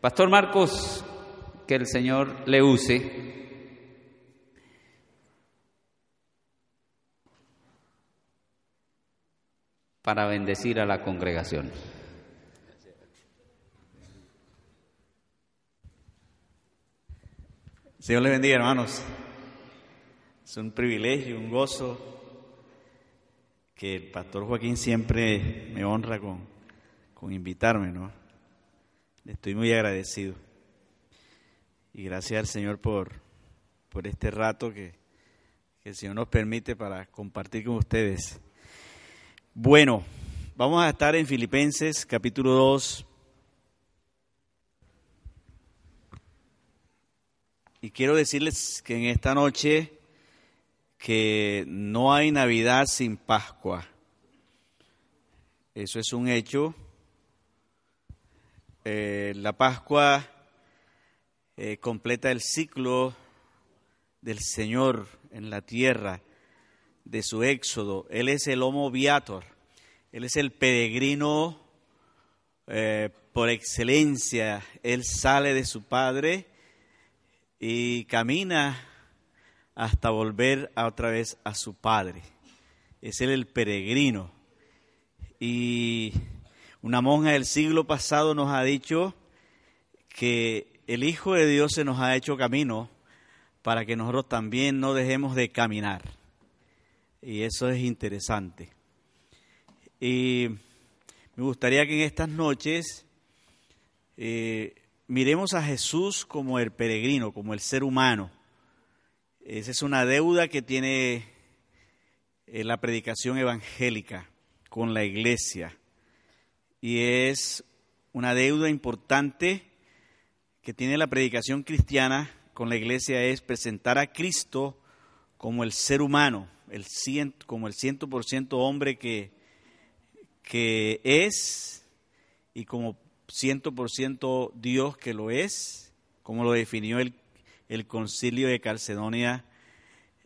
Pastor Marcos, que el Señor le use. para bendecir a la congregación. Señor le bendiga, hermanos. Es un privilegio, un gozo que el pastor Joaquín siempre me honra con, con invitarme, ¿no? Estoy muy agradecido. Y gracias al Señor por, por este rato que, que el Señor nos permite para compartir con ustedes. Bueno, vamos a estar en Filipenses capítulo 2. Y quiero decirles que en esta noche que no hay Navidad sin Pascua. Eso es un hecho. Eh, la Pascua eh, completa el ciclo del Señor en la tierra, de su éxodo. Él es el Homo Viator, Él es el peregrino eh, por excelencia. Él sale de su Padre y camina hasta volver a otra vez a su Padre. Es Él el peregrino. Y una monja del siglo pasado nos ha dicho que el Hijo de Dios se nos ha hecho camino para que nosotros también no dejemos de caminar. Y eso es interesante. Y me gustaría que en estas noches eh, miremos a Jesús como el peregrino, como el ser humano. Esa es una deuda que tiene eh, la predicación evangélica con la iglesia. Y es una deuda importante que tiene la predicación cristiana con la iglesia es presentar a Cristo como el ser humano, el como el ciento por ciento hombre que, que es y como ciento por ciento Dios que lo es, como lo definió el, el concilio de Calcedonia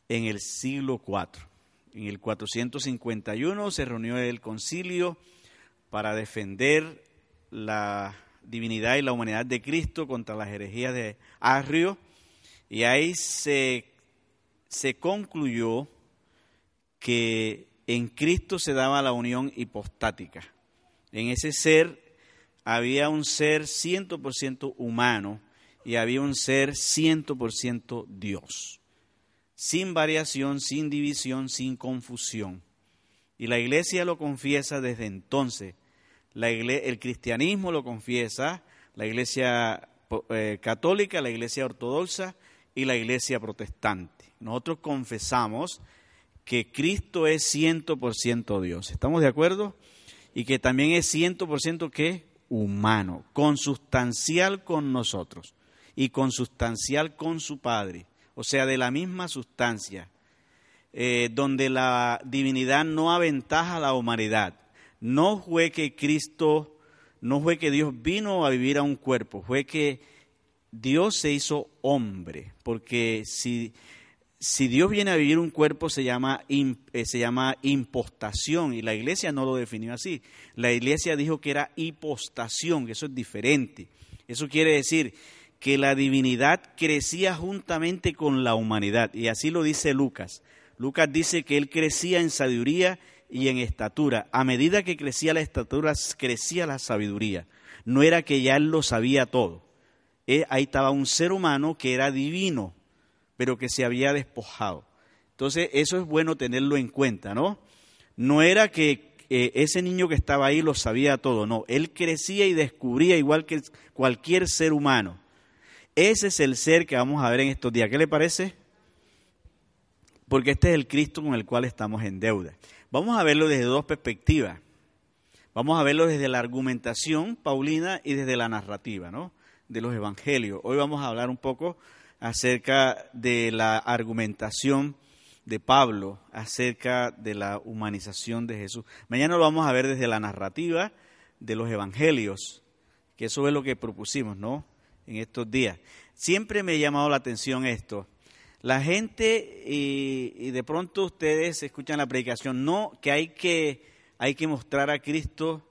en el siglo IV. En el 451 se reunió el concilio para defender la divinidad y la humanidad de Cristo contra las herejías de Arrio y ahí se, se concluyó que en Cristo se daba la unión hipostática. En ese ser había un ser 100% humano y había un ser 100% Dios, sin variación, sin división, sin confusión. Y la iglesia lo confiesa desde entonces. El cristianismo lo confiesa, la iglesia eh, católica, la iglesia ortodoxa y la iglesia protestante. Nosotros confesamos que Cristo es 100% Dios. ¿Estamos de acuerdo? Y que también es 100% que humano, consustancial con nosotros y consustancial con su Padre, o sea, de la misma sustancia, eh, donde la divinidad no aventaja a la humanidad. No fue que Cristo, no fue que Dios vino a vivir a un cuerpo, fue que Dios se hizo hombre, porque si si Dios viene a vivir un cuerpo se llama, eh, se llama impostación y la iglesia no lo definió así. La iglesia dijo que era hipostación, eso es diferente. Eso quiere decir que la divinidad crecía juntamente con la humanidad y así lo dice Lucas. Lucas dice que él crecía en sabiduría y en estatura. A medida que crecía la estatura, crecía la sabiduría. No era que ya él lo sabía todo. Eh, ahí estaba un ser humano que era divino, pero que se había despojado. Entonces, eso es bueno tenerlo en cuenta, ¿no? No era que eh, ese niño que estaba ahí lo sabía todo, no, él crecía y descubría igual que cualquier ser humano. Ese es el ser que vamos a ver en estos días. ¿Qué le parece? Porque este es el Cristo con el cual estamos en deuda. Vamos a verlo desde dos perspectivas. Vamos a verlo desde la argumentación paulina y desde la narrativa, ¿no? De los evangelios. Hoy vamos a hablar un poco acerca de la argumentación de Pablo acerca de la humanización de Jesús. Mañana lo vamos a ver desde la narrativa de los evangelios, que eso es lo que propusimos, ¿no? En estos días. Siempre me ha llamado la atención esto. La gente, y, de pronto ustedes escuchan la predicación, no, que hay, que hay que mostrar a Cristo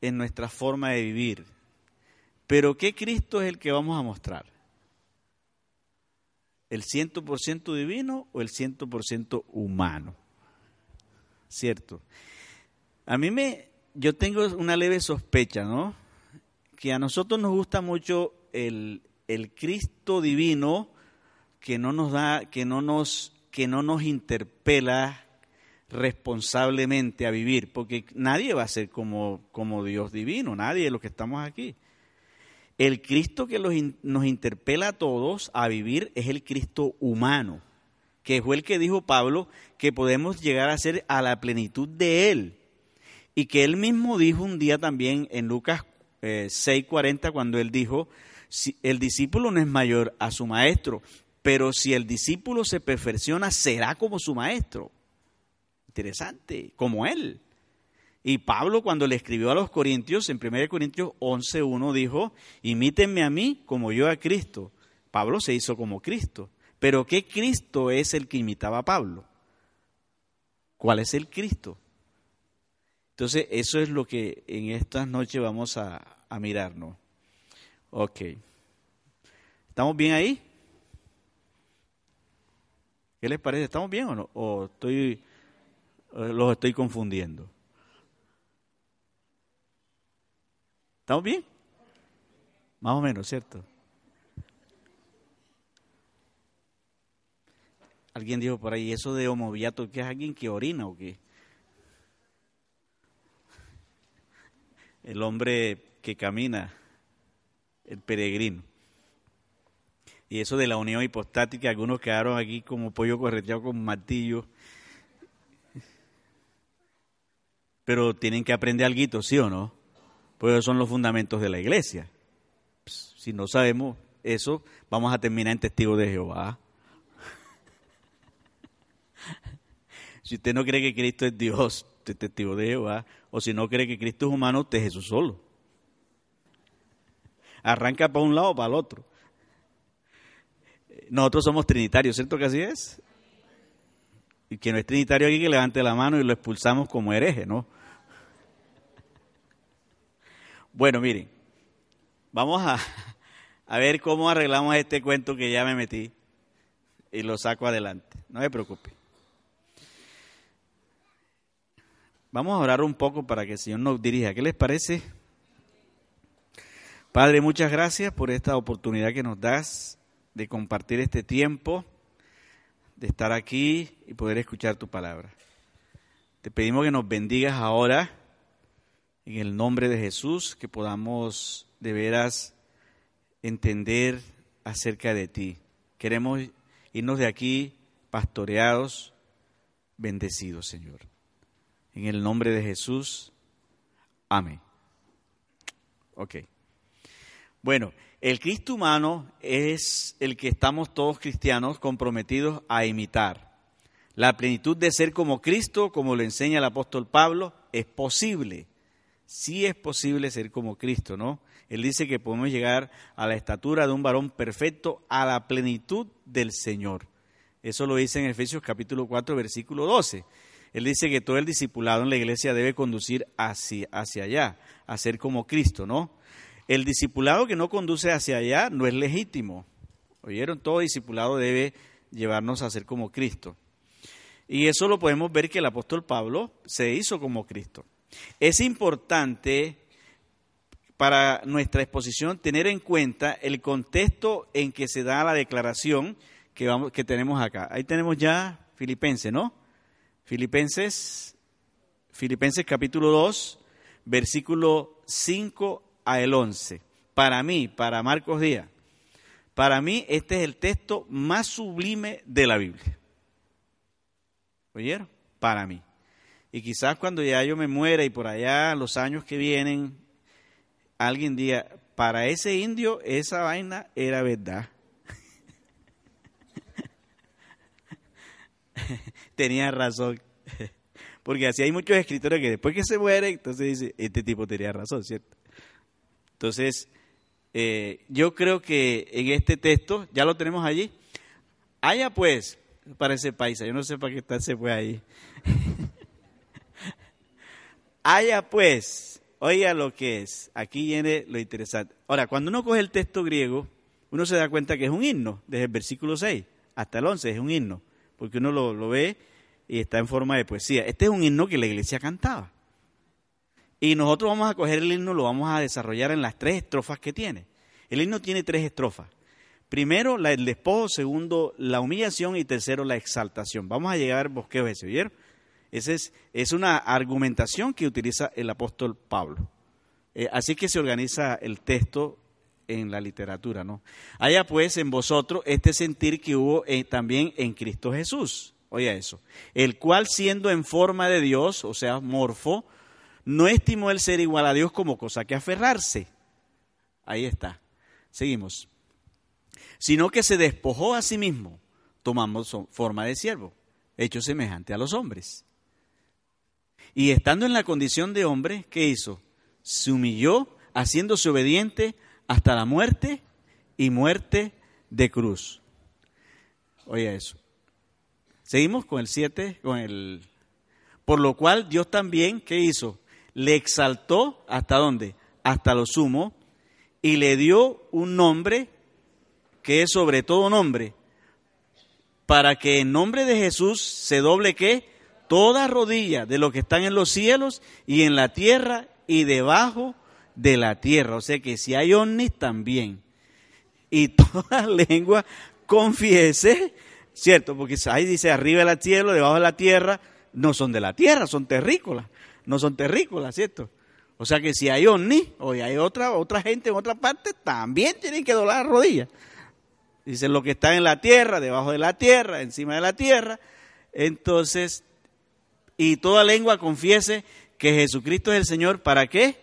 en nuestra forma de vivir. Pero ¿qué Cristo es el que vamos a mostrar? ¿El 100% divino o el 100% humano? ¿Cierto? A mí me, yo tengo una leve sospecha, ¿no? Que a nosotros nos gusta mucho el, el Cristo divino que no nos da, que no nos, que no nos interpela responsablemente a vivir, porque nadie va a ser como, como Dios divino, nadie de los que estamos aquí. El Cristo que nos interpela a todos a vivir es el Cristo humano, que fue el que dijo Pablo que podemos llegar a ser a la plenitud de Él. Y que Él mismo dijo un día también en Lucas 6:40 eh, cuando Él dijo, el discípulo no es mayor a su maestro, pero si el discípulo se perfecciona, será como su maestro. Interesante, como Él. Y Pablo cuando le escribió a los Corintios, en 1 Corintios 11.1 dijo, imítenme a mí como yo a Cristo. Pablo se hizo como Cristo. Pero ¿qué Cristo es el que imitaba a Pablo? ¿Cuál es el Cristo? Entonces, eso es lo que en estas noches vamos a, a mirarnos. Ok. ¿Estamos bien ahí? ¿Qué les parece? ¿Estamos bien o no? ¿O estoy, los estoy confundiendo? ¿Estamos bien? Más o menos, ¿cierto? Alguien dijo por ahí, ¿eso de homoviato que es alguien que orina o qué? El hombre que camina, el peregrino. Y eso de la unión hipostática, algunos quedaron aquí como pollo correteado con martillo. Pero tienen que aprender algo, ¿sí o no? Pues esos son los fundamentos de la iglesia. Si no sabemos eso, vamos a terminar en testigo de Jehová. si usted no cree que Cristo es Dios, usted es testigo de Jehová. O si no cree que Cristo es humano, usted es Jesús solo. Arranca para un lado o para el otro. Nosotros somos trinitarios, ¿cierto que así es? Y que no es trinitario aquí que levante la mano y lo expulsamos como hereje, ¿no? Bueno, miren, vamos a, a ver cómo arreglamos este cuento que ya me metí y lo saco adelante. No me preocupe. Vamos a orar un poco para que el Señor nos dirija. ¿Qué les parece? Padre, muchas gracias por esta oportunidad que nos das de compartir este tiempo, de estar aquí y poder escuchar tu palabra. Te pedimos que nos bendigas ahora en el nombre de Jesús, que podamos de veras entender acerca de ti. Queremos irnos de aquí pastoreados, bendecidos, Señor. En el nombre de Jesús, amén. Ok. Bueno, el Cristo humano es el que estamos todos cristianos comprometidos a imitar. La plenitud de ser como Cristo, como lo enseña el apóstol Pablo, es posible sí es posible ser como Cristo, ¿no? Él dice que podemos llegar a la estatura de un varón perfecto, a la plenitud del Señor. Eso lo dice en Efesios capítulo 4, versículo 12. Él dice que todo el discipulado en la iglesia debe conducir hacia, hacia allá, a ser como Cristo, ¿no? El discipulado que no conduce hacia allá no es legítimo. ¿Oyeron? Todo discipulado debe llevarnos a ser como Cristo. Y eso lo podemos ver que el apóstol Pablo se hizo como Cristo. Es importante para nuestra exposición tener en cuenta el contexto en que se da la declaración que, vamos, que tenemos acá. Ahí tenemos ya Filipenses, ¿no? Filipenses, Filipenses capítulo 2, versículo 5 a el 11. Para mí, para Marcos Díaz, para mí este es el texto más sublime de la Biblia. ¿Oyeron? Para mí. Y quizás cuando ya yo me muera y por allá los años que vienen, alguien diga, para ese indio esa vaina era verdad. tenía razón. Porque así hay muchos escritores que después que se mueren, entonces dice, este tipo tenía razón, ¿cierto? Entonces, eh, yo creo que en este texto, ya lo tenemos allí, haya pues, parece paisa, yo no sé para qué está se fue ahí. Haya pues oiga lo que es. Aquí viene lo interesante. Ahora, cuando uno coge el texto griego, uno se da cuenta que es un himno, desde el versículo 6 hasta el 11 es un himno, porque uno lo, lo ve y está en forma de poesía. Este es un himno que la iglesia cantaba. Y nosotros vamos a coger el himno, lo vamos a desarrollar en las tres estrofas que tiene. El himno tiene tres estrofas. Primero, la, el despojo, segundo, la humillación y tercero, la exaltación. Vamos a llegar al bosqueo ese, ¿vieron? Esa es, es, una argumentación que utiliza el apóstol Pablo. Eh, así que se organiza el texto en la literatura, ¿no? Haya pues en vosotros este sentir que hubo eh, también en Cristo Jesús. Oiga eso. El cual siendo en forma de Dios, o sea, morfo, no estimó el ser igual a Dios como cosa que aferrarse. Ahí está. Seguimos. Sino que se despojó a sí mismo, tomando forma de siervo, hecho semejante a los hombres. Y estando en la condición de hombre, ¿qué hizo? Se humilló, haciéndose obediente hasta la muerte y muerte de cruz. Oiga eso. Seguimos con el 7, con el... Por lo cual Dios también, ¿qué hizo? Le exaltó hasta dónde? Hasta lo sumo y le dio un nombre que es sobre todo nombre, para que en nombre de Jesús se doble qué? toda rodilla de los que están en los cielos y en la tierra y debajo de la tierra. O sea que si hay ovnis también. Y toda lengua confiese, ¿cierto? Porque ahí dice arriba del cielo, debajo de la tierra, no son de la tierra, son terrícolas. No son terrícolas, ¿cierto? O sea que si hay ovnis o hay otra, otra gente en otra parte, también tienen que doblar la rodilla. Dicen lo que está en la tierra, debajo de la tierra, encima de la tierra. Entonces, y toda lengua confiese que Jesucristo es el Señor, ¿para qué?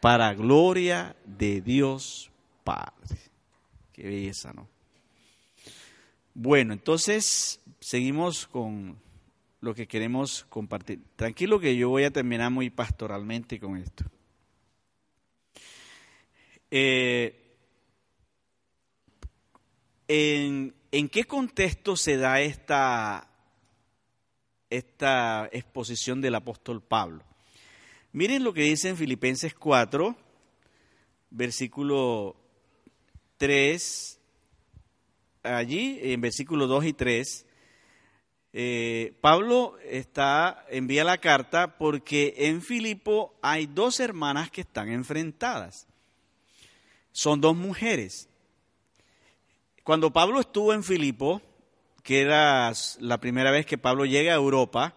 Para gloria de Dios Padre. Qué belleza, ¿no? Bueno, entonces seguimos con lo que queremos compartir. Tranquilo que yo voy a terminar muy pastoralmente con esto. Eh, ¿en, ¿En qué contexto se da esta esta exposición del apóstol Pablo. Miren lo que dice en Filipenses 4, versículo 3, allí en versículo 2 y 3, eh, Pablo está, envía la carta porque en Filipo hay dos hermanas que están enfrentadas. Son dos mujeres. Cuando Pablo estuvo en Filipo, que era la primera vez que Pablo llega a Europa,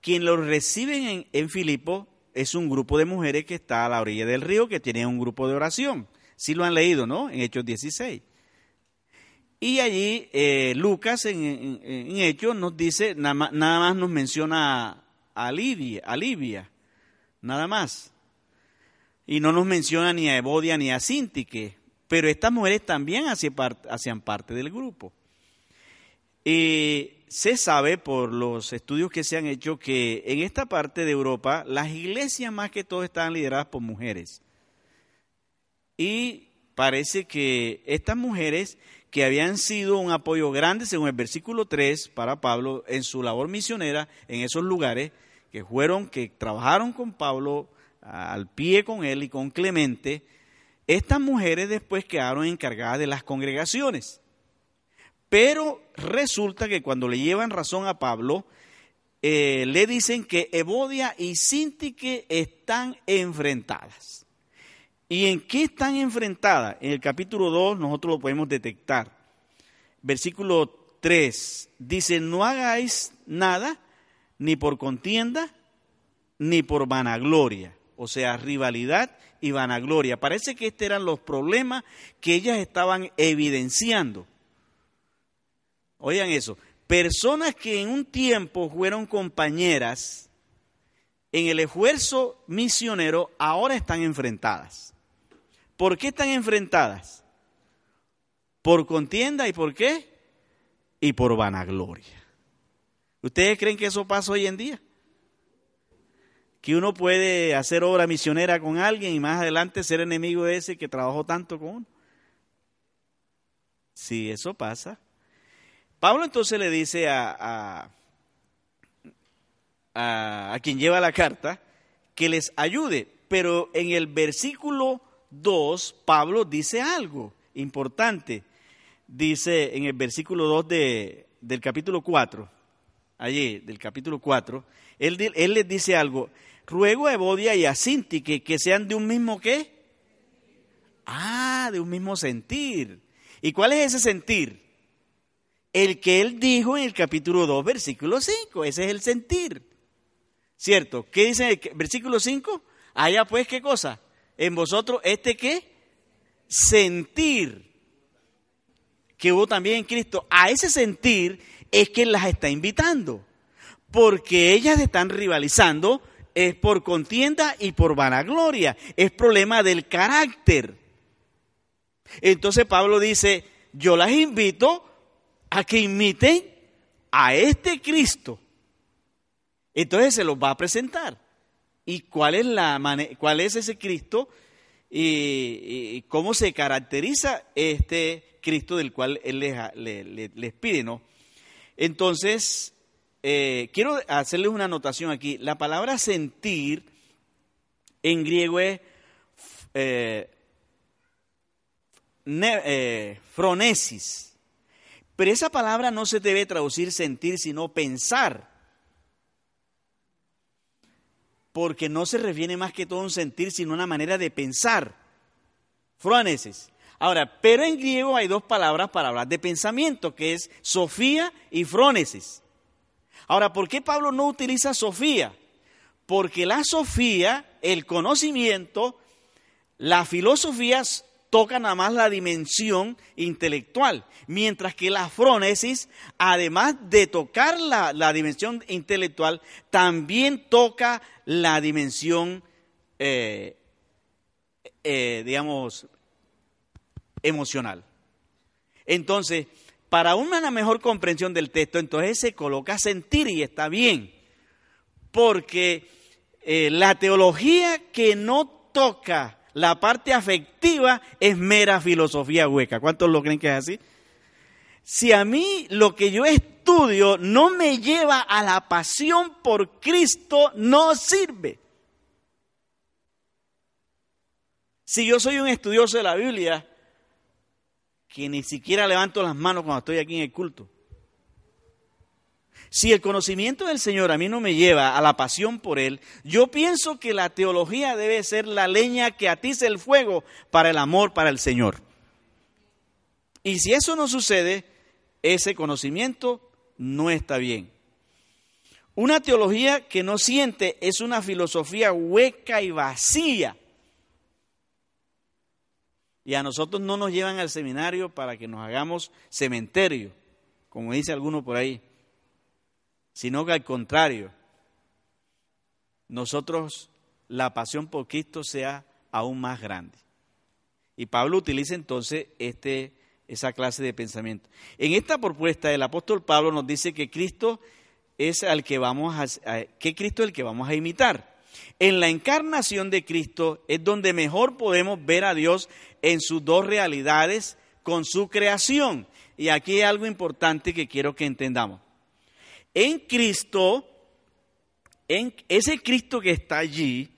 quien lo reciben en, Filipo es un grupo de mujeres que está a la orilla del río, que tiene un grupo de oración. Sí lo han leído, ¿no? En Hechos 16. Y allí eh, Lucas en, Hechos nos dice, nada más, nada más nos menciona a Libia, a Libia, nada más. Y no nos menciona ni a Evodia ni a Sintique, pero estas mujeres también hacían parte del grupo. Y se sabe por los estudios que se han hecho que en esta parte de Europa las iglesias más que todo están lideradas por mujeres. Y parece que estas mujeres que habían sido un apoyo grande, según el versículo 3, para Pablo en su labor misionera en esos lugares, que fueron, que trabajaron con Pablo al pie con él y con Clemente, estas mujeres después quedaron encargadas de las congregaciones. Pero resulta que cuando le llevan razón a Pablo, eh, le dicen que Evodia y Sintique están enfrentadas. ¿Y en qué están enfrentadas? En el capítulo 2 nosotros lo podemos detectar. Versículo 3 dice, no hagáis nada ni por contienda ni por vanagloria, o sea, rivalidad y vanagloria. Parece que estos eran los problemas que ellas estaban evidenciando. Oigan eso, personas que en un tiempo fueron compañeras en el esfuerzo misionero ahora están enfrentadas. ¿Por qué están enfrentadas? Por contienda y por qué? Y por vanagloria. ¿Ustedes creen que eso pasa hoy en día? Que uno puede hacer obra misionera con alguien y más adelante ser enemigo de ese que trabajó tanto con uno. Sí, eso pasa. Pablo entonces le dice a, a, quien lleva la carta que les ayude, pero en el versículo 2 Pablo dice algo importante. Dice en el versículo 2 de, del capítulo 4, allí del capítulo 4, él, él les dice algo, ruego a Evodia y a Sinti que, que sean de un mismo qué? Ah, de un mismo sentir. ¿Y cuál es ese sentir? El que él dijo en el capítulo 2, versículo 5, ese es el sentir. ¿Cierto? ¿Qué dice en el versículo 5? Allá pues, ¿qué cosa? En vosotros, ¿este qué? Sentir que hubo también en Cristo. A ese sentir es que las está invitando. Porque ellas están rivalizando es por contienda y por vanagloria. Es problema del carácter. Entonces Pablo dice, yo las invito a que imiten a este Cristo entonces se los va a presentar. ¿Y cuál es, la cuál es ese Cristo? Y, cómo se caracteriza este Cristo del cual Él les, pide, ¿no? Entonces, eh, quiero hacerles una anotación aquí. La palabra sentir en griego es eh, eh, fronesis. Pero esa palabra no se debe traducir sentir, sino pensar porque no se refiere más que todo a un sentir, sino a una manera de pensar. Fronesis. Ahora, pero en griego hay dos palabras para hablar de pensamiento, que es sofía y frónesis. Ahora, ¿por qué Pablo no utiliza sofía? Porque la sofía, el conocimiento, la filosofía toca nada más la dimensión intelectual, mientras que la frónesis, además de tocar la, dimensión intelectual, también toca la dimensión, eh, eh, digamos, emocional. Entonces, para una mejor comprensión del texto, entonces se coloca sentir y está bien, porque eh, la teología que no toca la parte afectiva es mera filosofía hueca. ¿Cuántos lo creen que es así? Si a mí lo que yo estudio no me lleva a la pasión por Cristo, no sirve. Si yo soy un estudioso de la Biblia, que ni siquiera levanto las manos cuando estoy aquí en el culto, si el conocimiento del Señor a mí no me lleva a la pasión por Él, yo pienso que la teología debe ser la leña que atice el fuego para el amor para el Señor. Y si eso no sucede, ese conocimiento no está bien. Una teología que no siente es una filosofía hueca y vacía. Y a nosotros no nos llevan al seminario para que nos hagamos cementerio, como dice alguno por ahí sino que al contrario, nosotros la pasión por Cristo sea aún más grande. Y Pablo utiliza entonces este, esa clase de pensamiento. En esta propuesta el apóstol Pablo nos dice que Cristo es al que vamos a, que Cristo es el que vamos a imitar. En la encarnación de Cristo es donde mejor podemos ver a Dios en sus dos realidades con su creación. Y aquí hay algo importante que quiero que entendamos. En Cristo, en ese Cristo que está allí,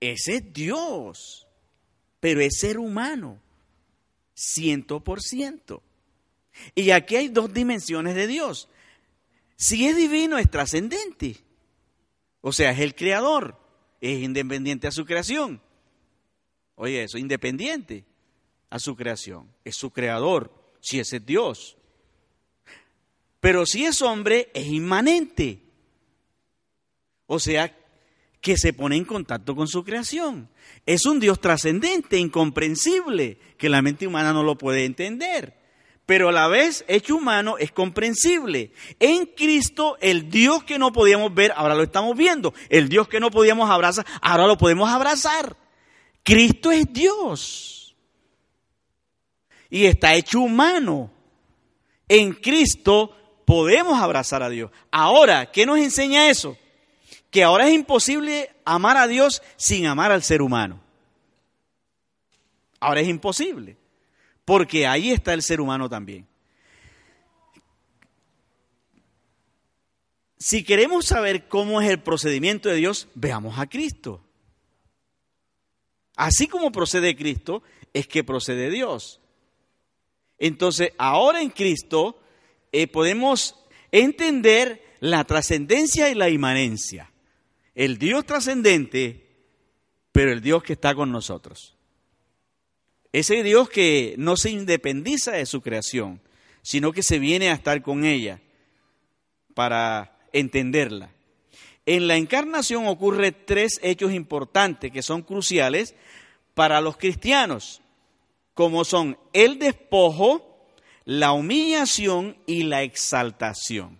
ese es Dios, pero es ser humano, ciento por ciento. Y aquí hay dos dimensiones de Dios. Si es divino, es trascendente. O sea, es el creador, es independiente a su creación. Oye, eso, independiente a su creación. Es su creador, si ese es Dios. Pero si es hombre, es inmanente. O sea, que se pone en contacto con su creación. Es un Dios trascendente, incomprensible, que la mente humana no lo puede entender. Pero a la vez, hecho humano, es comprensible. En Cristo, el Dios que no podíamos ver, ahora lo estamos viendo. El Dios que no podíamos abrazar, ahora lo podemos abrazar. Cristo es Dios. Y está hecho humano. En Cristo podemos abrazar a Dios. Ahora, ¿qué nos enseña eso? Que ahora es imposible amar a Dios sin amar al ser humano. Ahora es imposible, porque ahí está el ser humano también. Si queremos saber cómo es el procedimiento de Dios, veamos a Cristo. Así como procede Cristo, es que procede Dios. Entonces, ahora en Cristo eh, podemos entender la trascendencia y la inmanencia. El Dios trascendente, pero el Dios que está con nosotros. Ese Dios que no se independiza de su creación, sino que se viene a estar con ella para entenderla. En la encarnación ocurre tres hechos importantes que son cruciales para los cristianos, como son el despojo, la humillación y la exaltación.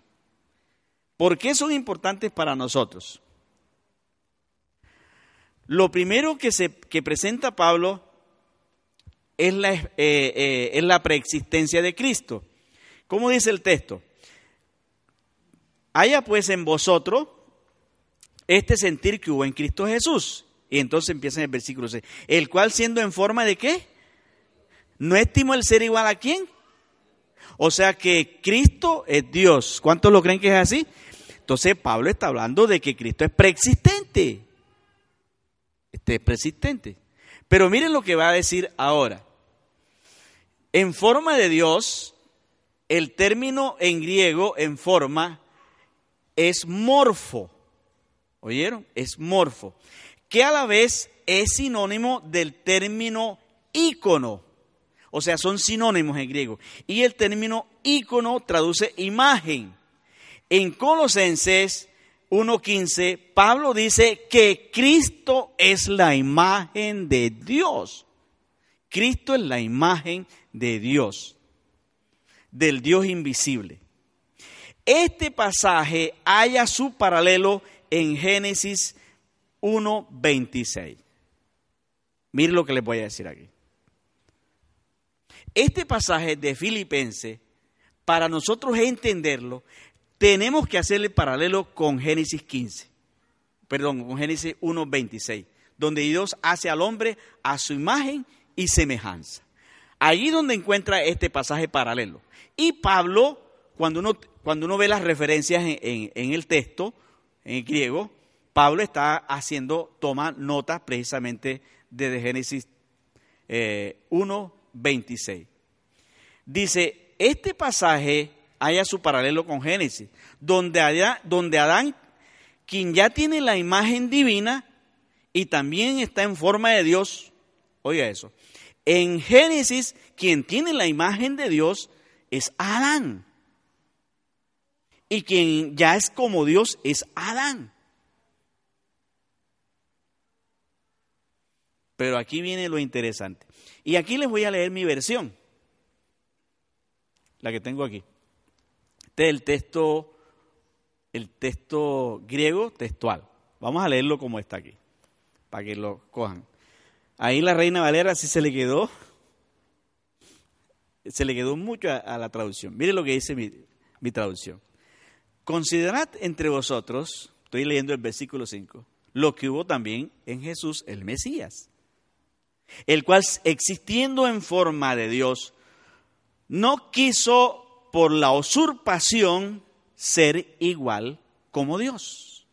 ¿Por qué son importantes para nosotros? Lo primero que, se, presenta Pablo es la, eh, eh, es la preexistencia de Cristo. ¿Cómo dice el texto? Haya pues en vosotros este sentir que hubo en Cristo Jesús. Y entonces empieza en el versículo 6. El cual siendo en forma de qué? ¿No estimó el ser igual a quién? O sea que Cristo es Dios. ¿Cuántos lo creen que es así? Entonces Pablo está hablando de que Cristo es preexistente. Este es preexistente. Pero miren lo que va a decir ahora. En forma de Dios, el término en griego en forma es morfo. ¿Oyeron? Es morfo. Que a la vez es sinónimo del término ícono. O sea, son sinónimos en griego. Y el término ícono traduce imagen. En Colosenses 1.15, Pablo dice que Cristo es la imagen de Dios. Cristo es la imagen de Dios, del Dios invisible. Este pasaje haya su paralelo en Génesis 1.26. Miren lo que les voy a decir aquí. Este pasaje de Filipenses, para nosotros entenderlo, tenemos que hacerle paralelo con Génesis 15, perdón, con Génesis 1.26, donde Dios hace al hombre a su imagen y semejanza. Allí donde encuentra este pasaje paralelo. Y Pablo, cuando uno, cuando uno ve las referencias en, el texto, en el griego, Pablo está haciendo, toma notas precisamente desde Génesis 1, eh, 26. Dice, este pasaje haya su paralelo con Génesis, donde, donde Adán, quien ya tiene la imagen divina y también está en forma de Dios, oiga eso, en Génesis, quien tiene la imagen de Dios es Adán. Y quien ya es como Dios es Adán. Pero aquí viene lo interesante. Y aquí les voy a leer mi versión, la que tengo aquí. Este es el texto, el texto griego textual. Vamos a leerlo como está aquí, para que lo cojan. Ahí la reina Valera sí se le quedó, se le quedó mucho a, la traducción. Miren lo que dice mi, mi traducción. Considerad entre vosotros, estoy leyendo el versículo 5, lo que hubo también en Jesús el Mesías, el cual existiendo en forma de Dios, no quiso por la usurpación ser igual como Dios.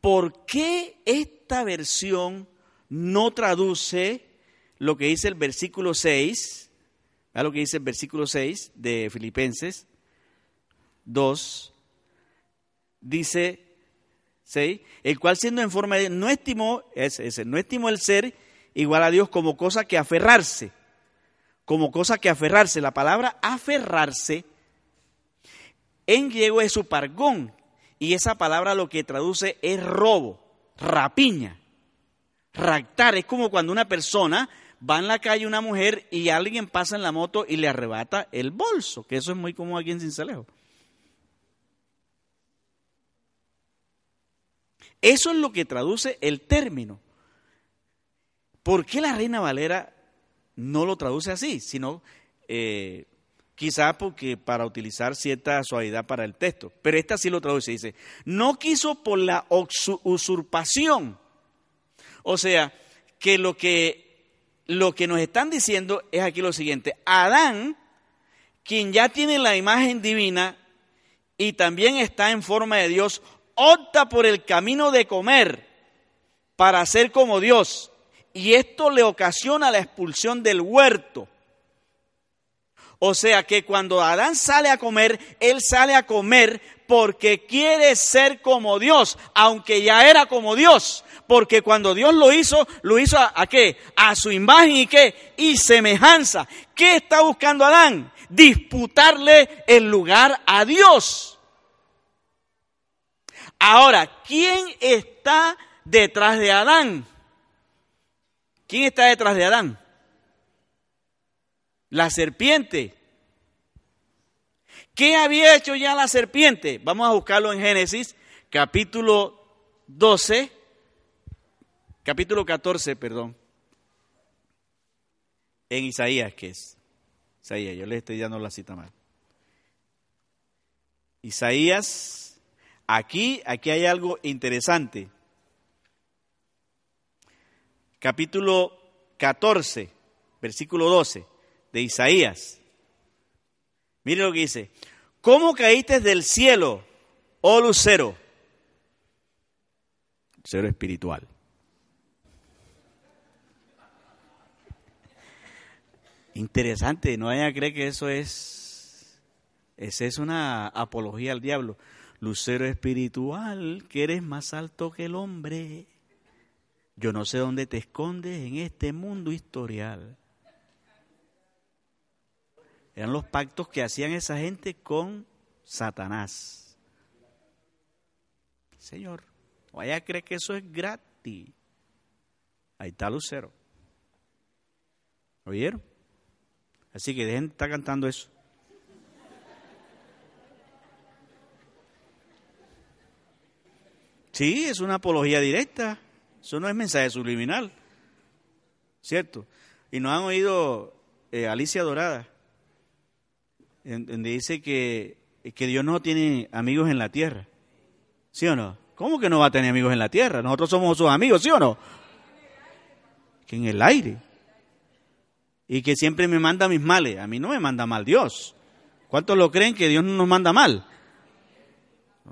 ¿Por qué esta versión no traduce lo que dice el versículo 6 Vea lo que dice el versículo 6 de Filipenses 2. Dice 6, el cual siendo en forma de no estimó, ese, no estimó el ser igual a Dios como cosa que aferrarse, como cosa que aferrarse. La palabra aferrarse en griego es supargón y esa palabra lo que traduce es robo, rapiña, raptar. Es como cuando una persona va en la calle una mujer y alguien pasa en la moto y le arrebata el bolso, que eso es muy común aquí en Cincelejo. Eso es lo que traduce el término. ¿Por qué la Reina Valera no lo traduce así? Sino eh, quizá porque para utilizar cierta suavidad para el texto. Pero esta sí lo traduce, dice, no quiso por la usurpación. O sea, que lo que lo que nos están diciendo es aquí lo siguiente. Adán, quien ya tiene la imagen divina y también está en forma de Dios, opta por el camino de comer para ser como Dios. Y esto le ocasiona la expulsión del huerto. O sea que cuando Adán sale a comer, él sale a comer porque quiere ser como Dios, aunque ya era como Dios. Porque cuando Dios lo hizo, lo hizo a, qué? A su imagen y qué? Y semejanza. ¿Qué está buscando Adán? Disputarle el lugar a Dios. Ahora, ¿quién está detrás de Adán? ¿Quién está detrás de Adán? La serpiente. ¿Qué había hecho ya la serpiente? Vamos a buscarlo en Génesis, capítulo 12, capítulo 14, perdón. En Isaías, ¿qué es? Isaías, yo le estoy dando la cita mal. Isaías, aquí, aquí hay algo interesante. Capítulo 14, versículo 12 de Isaías. Mire lo que dice. ¿Cómo caíste del cielo, oh lucero? Lucero espiritual. Interesante, no vaya a creer que eso es, esa es una apología al diablo. Lucero espiritual, que eres más alto que el hombre. Yo no sé dónde te escondes en este mundo historial. Eran los pactos que hacían esa gente con Satanás. Señor, vaya a creer que eso es gratis. Ahí está Lucero. ¿Oyeron? Así que dejen de estar cantando eso. Sí, es una apología directa. Eso no es mensaje subliminal. ¿Cierto? Y nos han oído eh, Alicia Dorada donde dice que, que Dios no tiene amigos en la tierra. ¿Sí o no? ¿Cómo que no va a tener amigos en la tierra? Nosotros somos sus amigos, ¿sí o no? Que en el aire. Y que siempre me manda mis males. A mí no me manda mal Dios. ¿Cuántos lo creen que Dios no nos manda mal?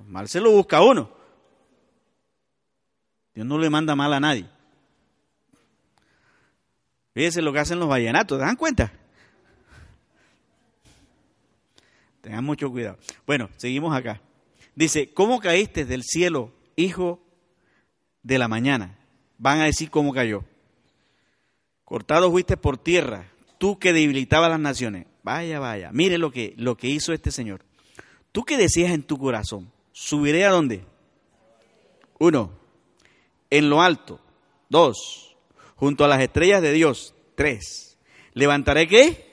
Mal se lo busca uno. Dios no le manda mal a nadie. Fíjense lo que hacen los vallenatos, ¿te dan cuenta? Tengan mucho cuidado. Bueno, seguimos acá. Dice, ¿cómo caíste del cielo, hijo de la mañana? Van a decir cómo cayó. Cortado fuiste por tierra, tú que debilitabas las naciones. Vaya, vaya. Mire lo que, lo que hizo este Señor. Tú que decías en tu corazón, ¿subiré a dónde? Uno, en lo alto. Dos, junto a las estrellas de Dios. Tres, ¿levantaré qué?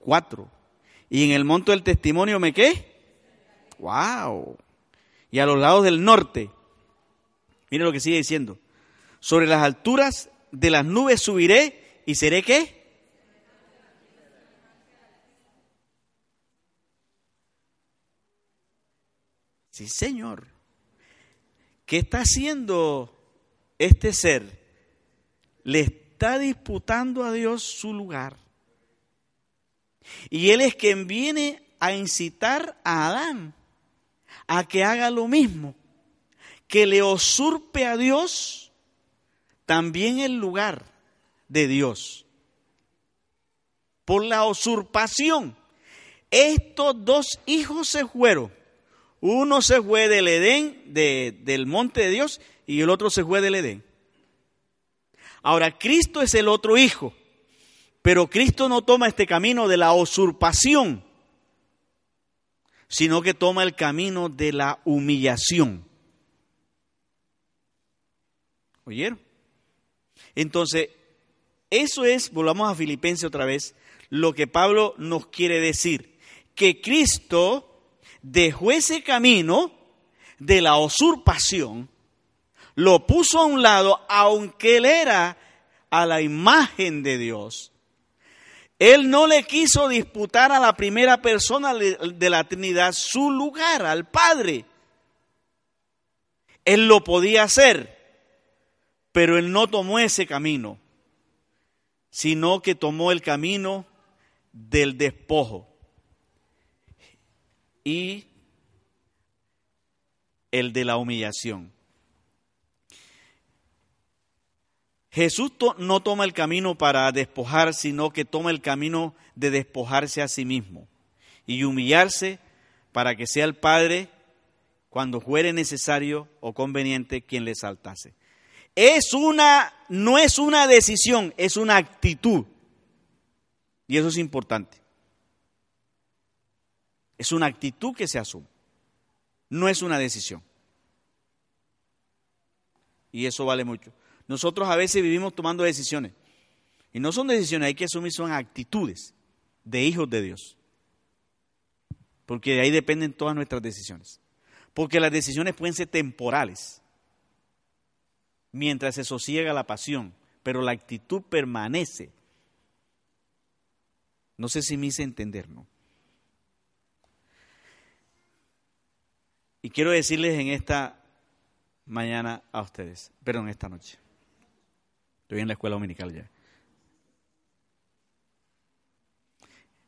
Cuatro y en el monte del testimonio me qué? ¡Wow! Y a los lados del norte, mire lo que sigue diciendo. Sobre las alturas de las nubes subiré y seré qué? Sí, Señor. ¿Qué está haciendo este ser? Le está disputando a Dios su lugar. Y Él es quien viene a incitar a Adán a que haga lo mismo, que le usurpe a Dios también el lugar de Dios. Por la usurpación, estos dos hijos se fueron. Uno se fue del Edén, del monte de Dios, y el otro se fue del Edén. Ahora, Cristo es el otro hijo. Pero Cristo no toma este camino de la usurpación, sino que toma el camino de la humillación. ¿Oyeron? Entonces, eso es, volvamos a Filipenses otra vez, lo que Pablo nos quiere decir, que Cristo dejó ese camino de la usurpación, lo puso a un lado, aunque él era a la imagen de Dios, él no le quiso disputar a la primera persona de la Trinidad su lugar, al Padre. Él lo podía hacer, pero él no tomó ese camino, sino que tomó el camino del despojo y el de la humillación. Jesús no toma el camino para despojar, sino que toma el camino de despojarse a sí mismo y humillarse para que sea el Padre, cuando fuere necesario o conveniente, quien le saltase. Es una, no es una decisión, es una actitud. Y eso es importante. Es una actitud que se asume. No es una decisión. Y eso vale mucho. Nosotros a veces vivimos tomando decisiones. Y no son decisiones, hay que asumir, son actitudes de hijos de Dios. Porque de ahí dependen todas nuestras decisiones. Porque las decisiones pueden ser temporales, mientras se sosiega la pasión, pero la actitud permanece. No sé si me hice entender, ¿no? Y quiero decirles en esta mañana a ustedes, perdón, esta noche. Estoy en la escuela dominical ya.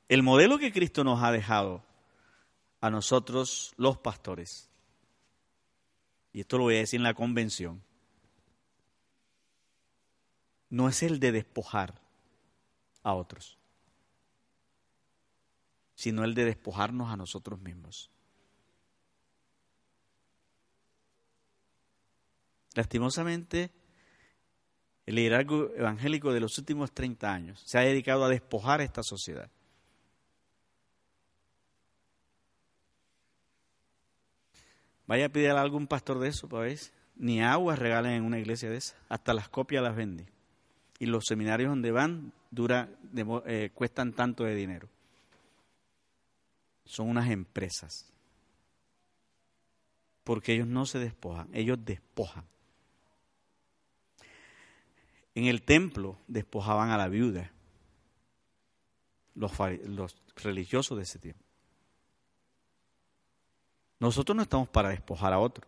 El modelo que Cristo nos ha dejado a nosotros, los pastores, y esto lo voy a decir en la convención, no es el de despojar a otros, sino el de despojarnos a nosotros mismos. Lastimosamente, el liderazgo evangélico de los últimos 30 años se ha dedicado a despojar a esta sociedad. Vaya a pedir a algún pastor de eso, para ver. Ni agua regalen en una iglesia de esa. Hasta las copias las venden. Y los seminarios donde van eh, cuestan tanto de dinero. Son unas empresas. Porque ellos no se despojan, ellos despojan. En el templo despojaban a la viuda, los, religiosos de ese tiempo. Nosotros no estamos para despojar a otro,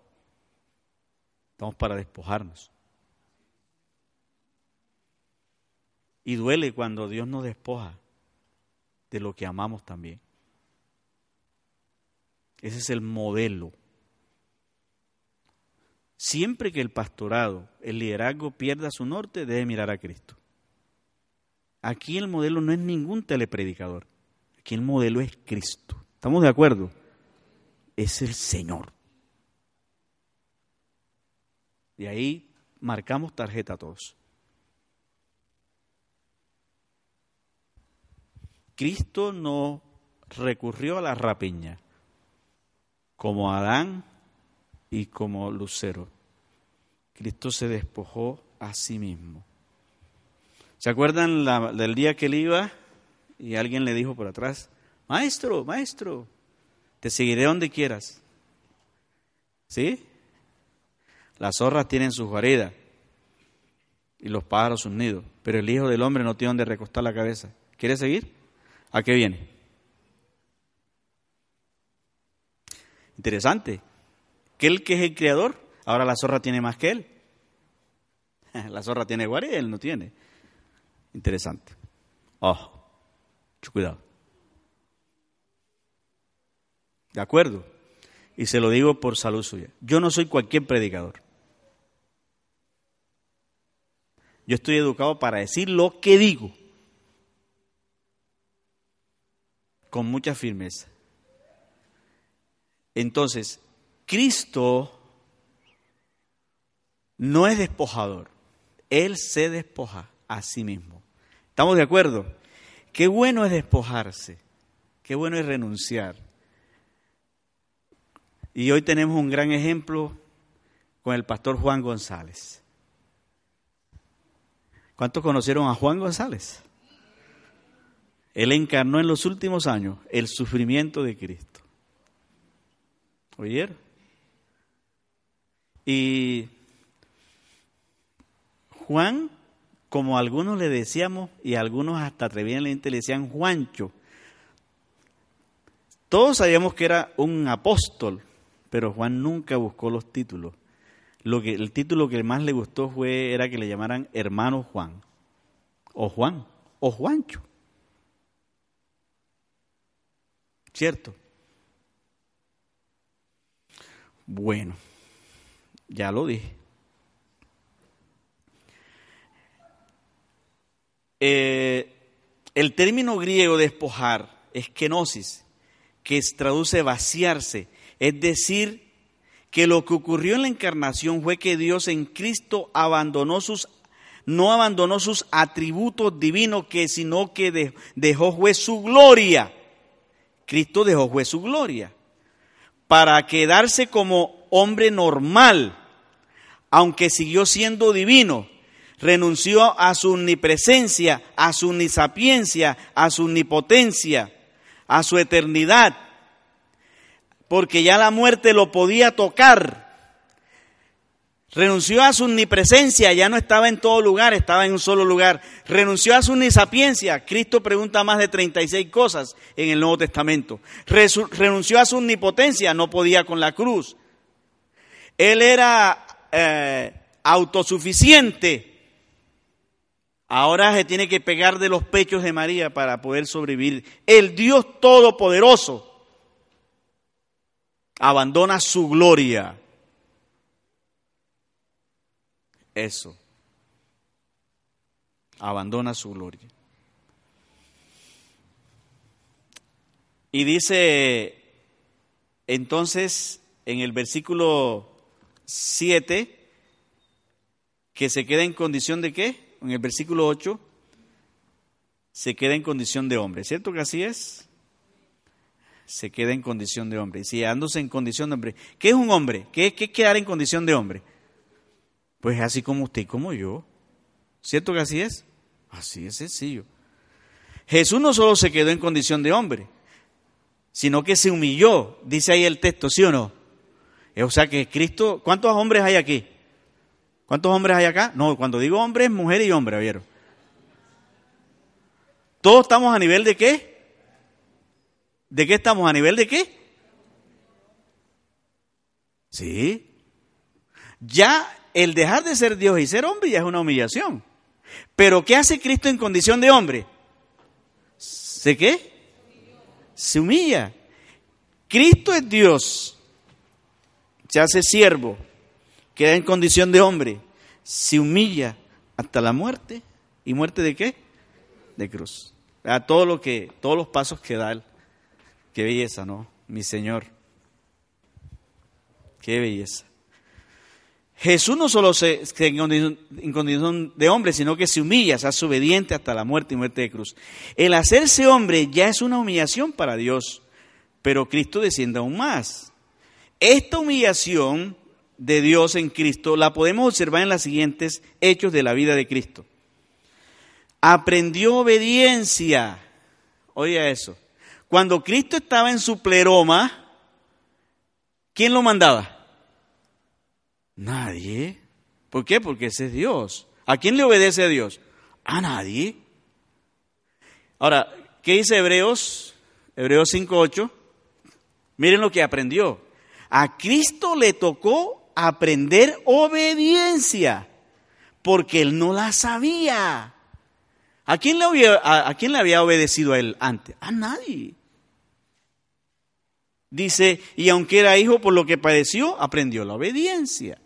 estamos para despojarnos. Y duele cuando Dios nos despoja de lo que amamos también. Ese es el modelo Siempre que el pastorado, el liderazgo pierda su norte, debe mirar a Cristo. Aquí el modelo no es ningún telepredicador. Aquí el modelo es Cristo. ¿Estamos de acuerdo? Es el Señor. Y ahí marcamos tarjeta a todos. Cristo no recurrió a la rapiña como Adán y como lucero. Cristo se despojó a sí mismo. ¿Se acuerdan del día que él iba y alguien le dijo por atrás, maestro, maestro, te seguiré donde quieras? ¿Sí? Las zorras tienen sus guaridas y los pájaros sus nidos, pero el Hijo del Hombre no tiene donde recostar la cabeza. ¿Quiere seguir? ¿A qué viene? Interesante que él que es el creador, ahora la zorra tiene más que él. La zorra tiene guardia y él no tiene. Interesante. Oh, mucho cuidado. ¿De acuerdo? Y se lo digo por salud suya. Yo no soy cualquier predicador. Yo estoy educado para decir lo que digo. Con mucha firmeza. Entonces, Cristo no es despojador, Él se despoja a sí mismo. ¿Estamos de acuerdo? Qué bueno es despojarse, qué bueno es renunciar. Y hoy tenemos un gran ejemplo con el pastor Juan González. ¿Cuántos conocieron a Juan González? Él encarnó en los últimos años el sufrimiento de Cristo. ¿Oyeron? Y Juan, como algunos le decíamos, y algunos hasta atrevidamente le decían Juancho, todos sabíamos que era un apóstol, pero Juan nunca buscó los títulos. Lo que, el título que más le gustó fue, era que le llamaran hermano Juan, o Juan, o Juancho. ¿Cierto? Bueno. Ya lo dije. eh, el término griego despojar es kenosis, que traduce vaciarse, es decir, que lo que ocurrió en la encarnación fue que Dios en Cristo abandonó sus no abandonó sus atributos divinos, que sino que dejó fue su gloria. Cristo dejó fue su gloria para quedarse como hombre normal, aunque siguió siendo divino. Renunció a su omnipresencia, a su omnisapiencia, a su omnipotencia, a su eternidad, porque ya la muerte lo podía tocar. Renunció a su omnipresencia, ya no estaba en todo lugar, estaba en un solo lugar. Renunció a su omnisapiencia. Cristo pregunta más de 36 cosas en el Nuevo Testamento. Renunció a su omnipotencia, no podía con la cruz. Él era eh, autosuficiente. Ahora se tiene que pegar de los pechos de María para poder sobrevivir. El Dios Todopoderoso abandona su gloria. Eso. Abandona su gloria. Y dice entonces en el versículo 7 que se queda en condición de qué? En el versículo 8 se queda en condición de hombre. ¿Cierto que así es? se queda en condición de hombre. Y si andándose en condición de hombre, ¿qué es un hombre? ¿Qué, es quedar en condición de hombre? Pues así como usted y como yo. ¿Cierto que así es? Así es sencillo. Jesús no solo se quedó en condición de hombre, sino que se humilló, dice ahí el texto, ¿sí o no? O sea que Cristo, ¿cuántos hombres hay aquí? ¿Cuántos hombres hay acá? No, cuando digo hombre es mujer y hombre, ¿vieron? Todos estamos a nivel de qué? ¿De qué estamos? ¿A nivel de qué? Sí. Ya el dejar de ser Dios y ser hombre ya es una humillación. Pero ¿qué hace Cristo en condición de hombre? ¿Se qué? Se humilla. Cristo es Dios. Se hace siervo. Queda en condición de hombre. Se humilla hasta la muerte. ¿Y muerte de qué? De cruz. A todo lo que, todos los pasos que da él. Qué belleza, ¿no? Mi Señor. Qué belleza. Jesús no solo se, en condición de hombre, sino que se humilla, se hace obediente hasta la muerte y muerte de cruz. El hacerse hombre ya es una humillación para Dios, pero Cristo desciende aún más. Esta humillación de Dios en Cristo la podemos observar en los siguientes hechos de la vida de Cristo. Aprendió obediencia. Oiga eso. Cuando Cristo estaba en su pleroma, ¿quién lo mandaba? Nadie. ¿Por qué? Porque ese es Dios. ¿A quién le obedece a Dios? A nadie. Ahora, ¿qué dice Hebreos? Hebreos 5.8. Miren lo que aprendió. A Cristo le tocó aprender obediencia, porque él no la sabía. ¿A quién le había, obedecido a él antes? A nadie. Dice, y aunque era hijo por lo que padeció, aprendió la obediencia.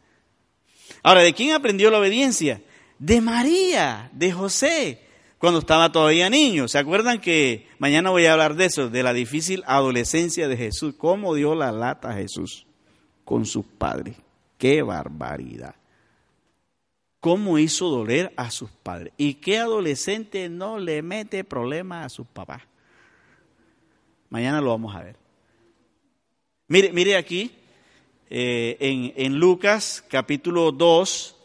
Ahora, ¿de quién aprendió la obediencia? De María, de José, cuando estaba todavía niño. ¿Se acuerdan que mañana voy a hablar de eso, de la difícil adolescencia de Jesús? ¿Cómo dio la lata a Jesús con sus padres? ¡Qué barbaridad! ¿Cómo hizo doler a sus padres? ¿Y qué adolescente no le mete problemas a sus papás? Mañana lo vamos a ver. Mire, mire aquí, eh, en, Lucas capítulo 2,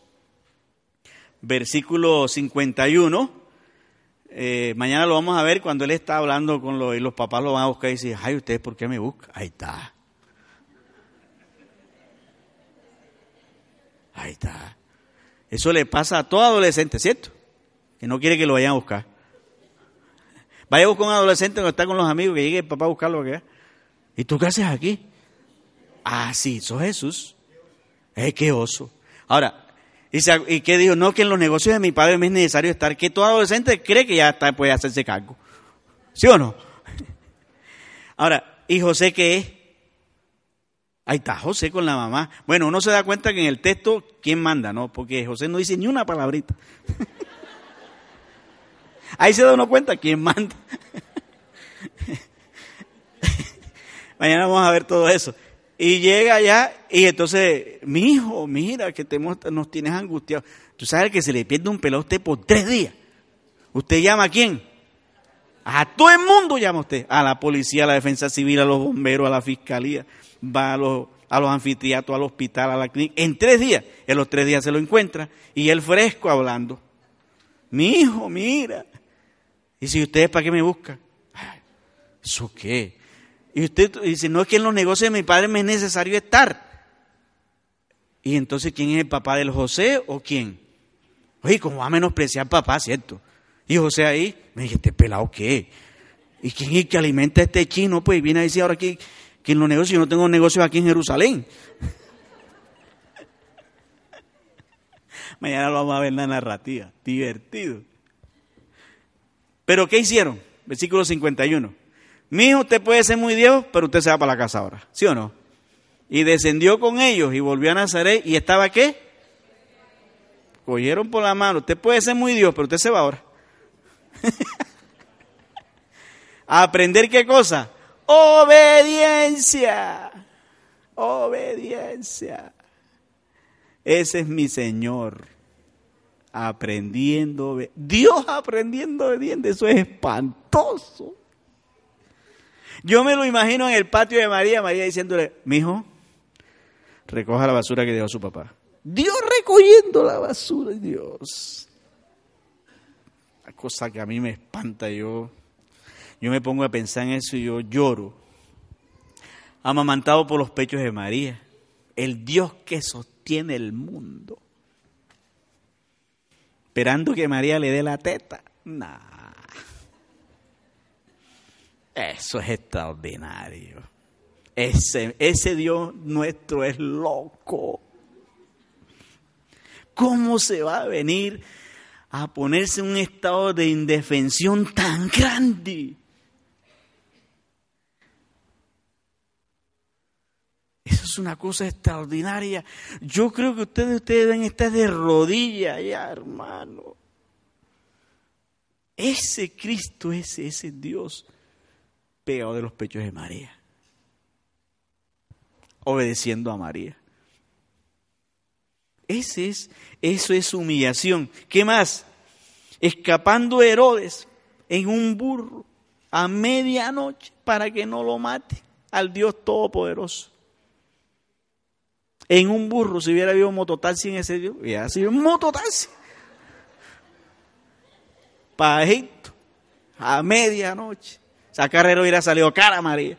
versículo 51. Eh, mañana lo vamos a ver cuando él está hablando con los, y los papás lo van a buscar y dicen, ay, ¿ustedes por qué me buscan? Ahí está. Ahí está. Eso le pasa a todo adolescente, ¿cierto? Que no quiere que lo vayan a buscar. Vaya a buscar un adolescente cuando está con los amigos, que llegue el papá a buscarlo. ¿Y tú qué haces aquí? Ah, sí, sos Jesús. Eh, qué oso. Ahora, ¿y, qué dijo? No, que en los negocios de mi padre me es necesario estar, que todo adolescente cree que ya está, puede hacerse cargo. ¿Sí o no? Ahora, ¿y José qué es? Ahí está José con la mamá. Bueno, uno se da cuenta que en el texto, ¿quién manda? No, porque José no dice ni una palabrita. Ahí se da uno cuenta quién manda. Mañana vamos a ver todo eso. Y llega allá y entonces, mi hijo, mira que te, nos tienes angustiados. Tú sabes que se le pierde un pelo a usted por tres días. ¿Usted llama a quién? A todo el mundo llama usted. A la policía, a la defensa civil, a los bomberos, a la fiscalía. Va a los, a los anfiteatros, al hospital, a la clínica. En tres días. En los tres días se lo encuentra. Y él fresco hablando. Mi hijo, mira. Y si ustedes, ¿para qué me buscan? ¿Eso qué? Y usted dice, no es que en los negocios de mi padre me es necesario estar. Y entonces, ¿quién es el papá del José o quién? Oye, ¿cómo va a menospreciar papá, cierto? Y José ahí, me dije, ¿este pelado qué? ¿Y quién es el que alimenta a este chino? Pues viene a decir ahora que, en los negocios, yo no tengo negocios aquí en Jerusalén. Mañana lo vamos a ver la narrativa, divertido. Pero ¿qué hicieron? Versículo 51. Mi hijo, usted puede ser muy Dios, pero usted se va para la casa ahora, ¿sí o no? Y descendió con ellos y volvió a Nazaret y estaba qué? Cogieron por la mano. Usted puede ser muy Dios, pero usted se va ahora. ¿A aprender qué cosa? Obediencia. Obediencia. Ese es mi Señor. Aprendiendo. Dios aprendiendo obediente. Eso es espantoso. Yo me lo imagino en el patio de María, María diciéndole, mi hijo, recoja la basura que dejó su papá. Dios recogiendo la basura, Dios. La cosa que a mí me espanta, yo, yo me pongo a pensar en eso y yo lloro. Amamantado por los pechos de María, el Dios que sostiene el mundo. Esperando que María le dé la teta. Nah. Eso es extraordinario. Ese, ese Dios nuestro es loco. ¿Cómo se va a venir a ponerse en un estado de indefensión tan grande? Eso es una cosa extraordinaria. Yo creo que ustedes, ustedes deben estar de rodillas ya, hermano. Ese Cristo, ese, ese Dios pegado de los pechos de María, obedeciendo a María. Es, eso es humillación. ¿Qué más? Escapando Herodes en un burro a medianoche para que no lo mate al Dios Todopoderoso. En un burro, si hubiera habido mototaxi en ese Dios, hubiera sido un mototaxi. Para a medianoche. Esa hubiera salido cara, María.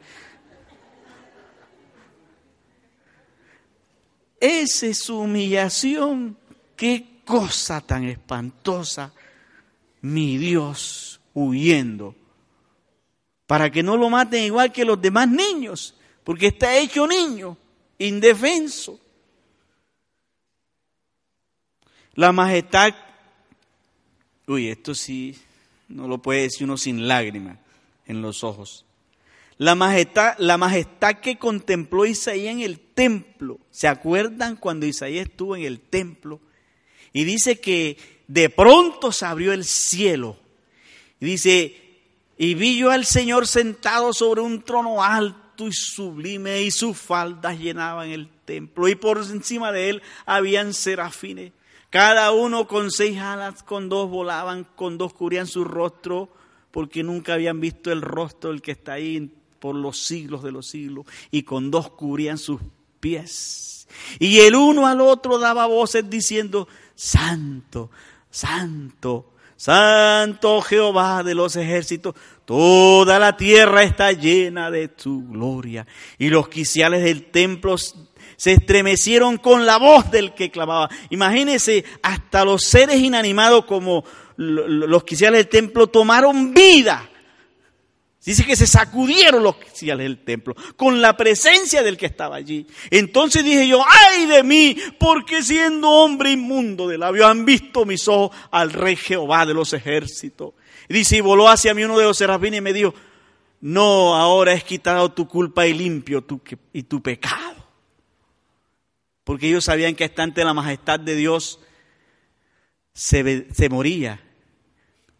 Esa es su humillación. Qué cosa tan espantosa. Mi Dios huyendo. Para que no lo maten igual que los demás niños. Porque está hecho niño, indefenso. La majestad. Uy, esto sí no lo puede decir uno sin lágrimas en los ojos. La majestad, la majestad que contempló Isaías en el templo. ¿Se acuerdan cuando Isaías estuvo en el templo? Y dice que de pronto se abrió el cielo. Y dice, y vi yo al Señor sentado sobre un trono alto y sublime, y sus faldas llenaban el templo. Y por encima de él habían serafines. Cada uno con seis alas, con dos volaban, con dos cubrían su rostro porque nunca habían visto el rostro del que está ahí por los siglos de los siglos, y con dos cubrían sus pies. Y el uno al otro daba voces diciendo, Santo, Santo, Santo Jehová de los ejércitos, toda la tierra está llena de tu gloria. Y los quiciales del templo se estremecieron con la voz del que clamaba. Imagínense, hasta los seres inanimados como los quiciales del templo tomaron vida. Dice que se sacudieron los quiciales del templo con la presencia del que estaba allí. Entonces dije yo, ay de mí, porque siendo hombre inmundo de labios han visto mis ojos al rey Jehová de los ejércitos. Y dice, y voló hacia mí uno de los serafines y me dijo, no, ahora es quitado tu culpa y limpio y tu pecado. Porque ellos sabían que hasta ante la majestad de Dios se, moría